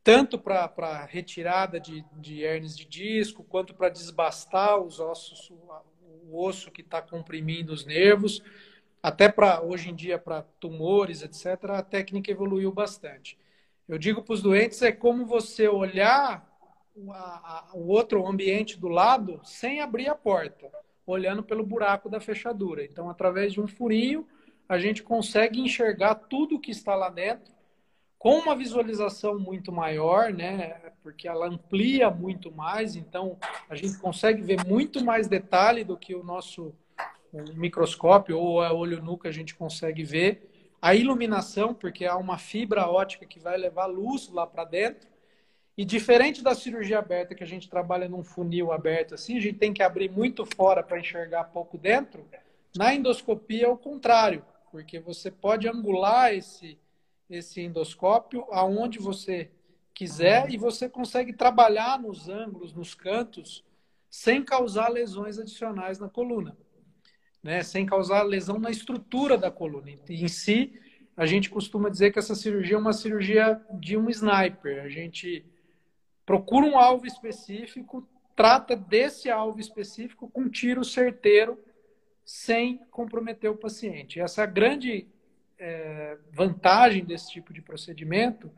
tanto para retirada de, de hernias de disco, quanto para desbastar os ossos, o osso que está comprimindo os nervos, até para, hoje em dia, para tumores, etc., a técnica evoluiu bastante. Eu digo para os doentes, é como você olhar o, a, o outro ambiente do lado sem abrir a porta, olhando pelo buraco da fechadura. Então, através de um furinho, a gente consegue enxergar tudo que está lá dentro com uma visualização muito maior, né? Porque ela amplia muito mais, então a gente consegue ver muito mais detalhe do que o nosso microscópio ou a olho nu que a gente consegue ver. A iluminação, porque há uma fibra ótica que vai levar luz lá para dentro. E diferente da cirurgia aberta, que a gente trabalha num funil aberto assim, a gente tem que abrir muito fora para enxergar pouco dentro. Na endoscopia é o contrário, porque você pode angular esse esse endoscópio aonde você quiser e você consegue trabalhar nos ângulos, nos cantos, sem causar lesões adicionais na coluna, né? Sem causar lesão na estrutura da coluna. Em si, a gente costuma dizer que essa cirurgia é uma cirurgia de um sniper. A gente procura um alvo específico, trata desse alvo específico com tiro certeiro, sem comprometer o paciente. Essa é a grande é, vantagem desse tipo de procedimento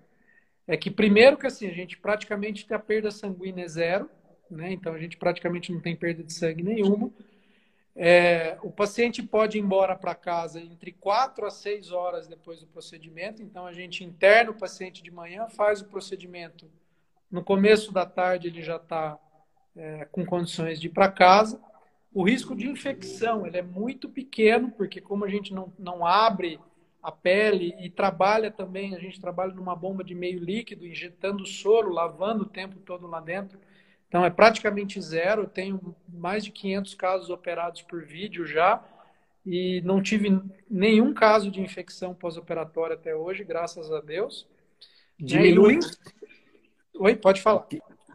é que, primeiro, que assim, a gente praticamente tem a perda sanguínea zero, né? então a gente praticamente não tem perda de sangue nenhuma. É, o paciente pode ir embora para casa entre 4 a 6 horas depois do procedimento, então a gente interna o paciente de manhã, faz o procedimento. No começo da tarde ele já está é, com condições de ir para casa. O risco de infecção ele é muito pequeno, porque como a gente não, não abre a pele e trabalha também, a gente trabalha numa bomba de meio líquido, injetando soro, lavando o tempo todo lá dentro. Então é praticamente zero. Eu tenho mais de 500 casos operados por vídeo já e não tive nenhum caso de infecção pós-operatória até hoje, graças a Deus. Diminui. Oi, pode falar.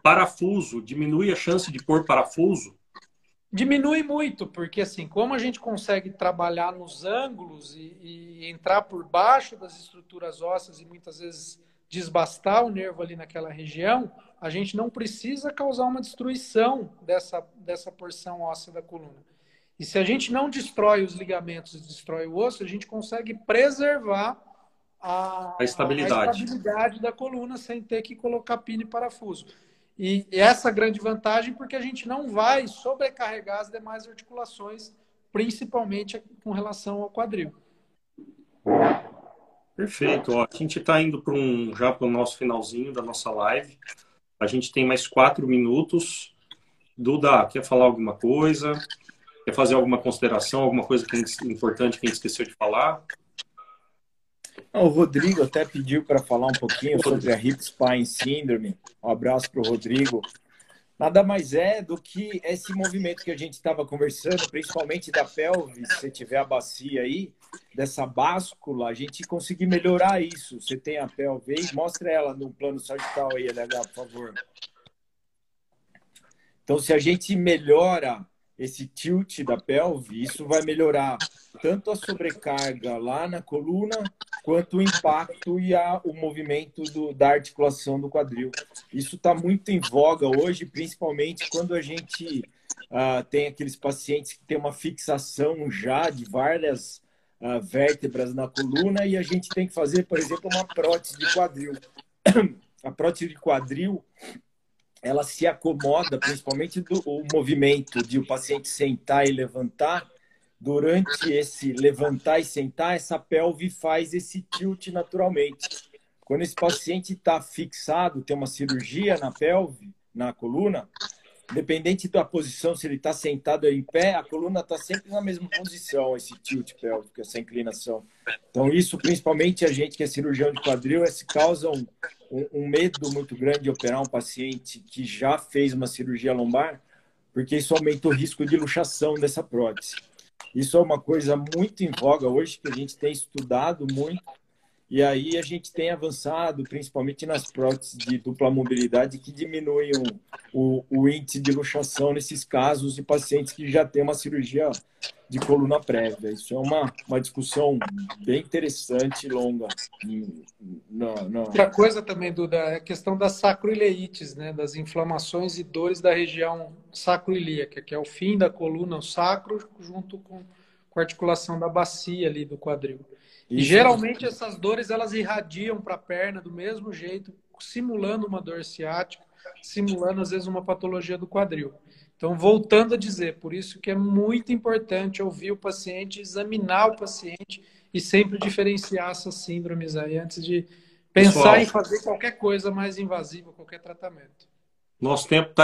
Parafuso, diminui a chance de pôr parafuso? Diminui muito, porque assim, como a gente consegue trabalhar nos ângulos e, e, entrar por baixo das estruturas ósseas e muitas vezes desbastar o nervo ali naquela região, a gente não precisa causar uma destruição dessa, dessa porção óssea da coluna. E se a gente não destrói os ligamentos e destrói o osso, a gente consegue preservar a, a, estabilidade. a estabilidade da coluna sem ter que colocar pino e parafuso. E essa grande vantagem porque a gente não vai sobrecarregar as demais articulações, principalmente com relação ao quadril. Perfeito. Ó, a gente está indo para um, já para o nosso finalzinho da nossa live. A gente tem mais quatro minutos. Duda, quer falar alguma coisa? Quer fazer alguma consideração, alguma coisa que importante que a gente esqueceu de falar? O Rodrigo até pediu para falar um pouquinho sobre a Hip Spine Syndrome. Um abraço para o Rodrigo. Nada mais é do que esse movimento que a gente estava conversando, principalmente da pelve, se tiver a bacia aí, dessa báscula, a gente conseguir melhorar isso. Você tem a pelve mostra ela no plano sagital aí, LH, por favor. Então, se a gente melhora esse tilt da pelve, isso vai melhorar tanto a sobrecarga lá na coluna, quanto o impacto e a, o movimento do, da articulação do quadril. Isso está muito em voga hoje, principalmente quando a gente uh, tem aqueles pacientes que têm uma fixação já de várias uh, vértebras na coluna e a gente tem que fazer, por exemplo, uma prótese de quadril. A prótese de quadril ela se acomoda principalmente do o movimento de o paciente sentar e levantar. Durante esse levantar e sentar, essa pelve faz esse tilt naturalmente. Quando esse paciente está fixado, tem uma cirurgia na pelve, na coluna, independente da posição, se ele está sentado ou em pé, a coluna está sempre na mesma posição, esse tilt pélvico, essa inclinação. Então, isso, principalmente a gente que é cirurgião de quadril, é, se causa um, um, medo muito grande de operar um paciente que já fez uma cirurgia lombar, porque isso aumenta o risco de luxação dessa prótese. Isso é uma coisa muito em voga hoje, que a gente tem estudado muito e aí a gente tem avançado, principalmente nas próteses de dupla mobilidade, que diminuem o, o, o, índice de luxação nesses casos de pacientes que já têm uma cirurgia de coluna prévia. Isso é uma, uma discussão bem interessante e longa. Outra coisa também, Duda, é a questão das sacroileites, né? das inflamações e dores da região sacroilíaca, que é o fim da coluna, o sacro, junto com, com a articulação da bacia ali do quadril. E geralmente essas dores elas irradiam para a perna do mesmo jeito, simulando uma dor ciática, simulando às vezes uma patologia do quadril. Então, voltando a dizer, por isso que é muito importante ouvir o paciente, examinar o paciente e sempre diferenciar essas síndromes aí antes de Pensar Pessoal. em fazer qualquer coisa mais invasiva, qualquer tratamento. Nosso tempo está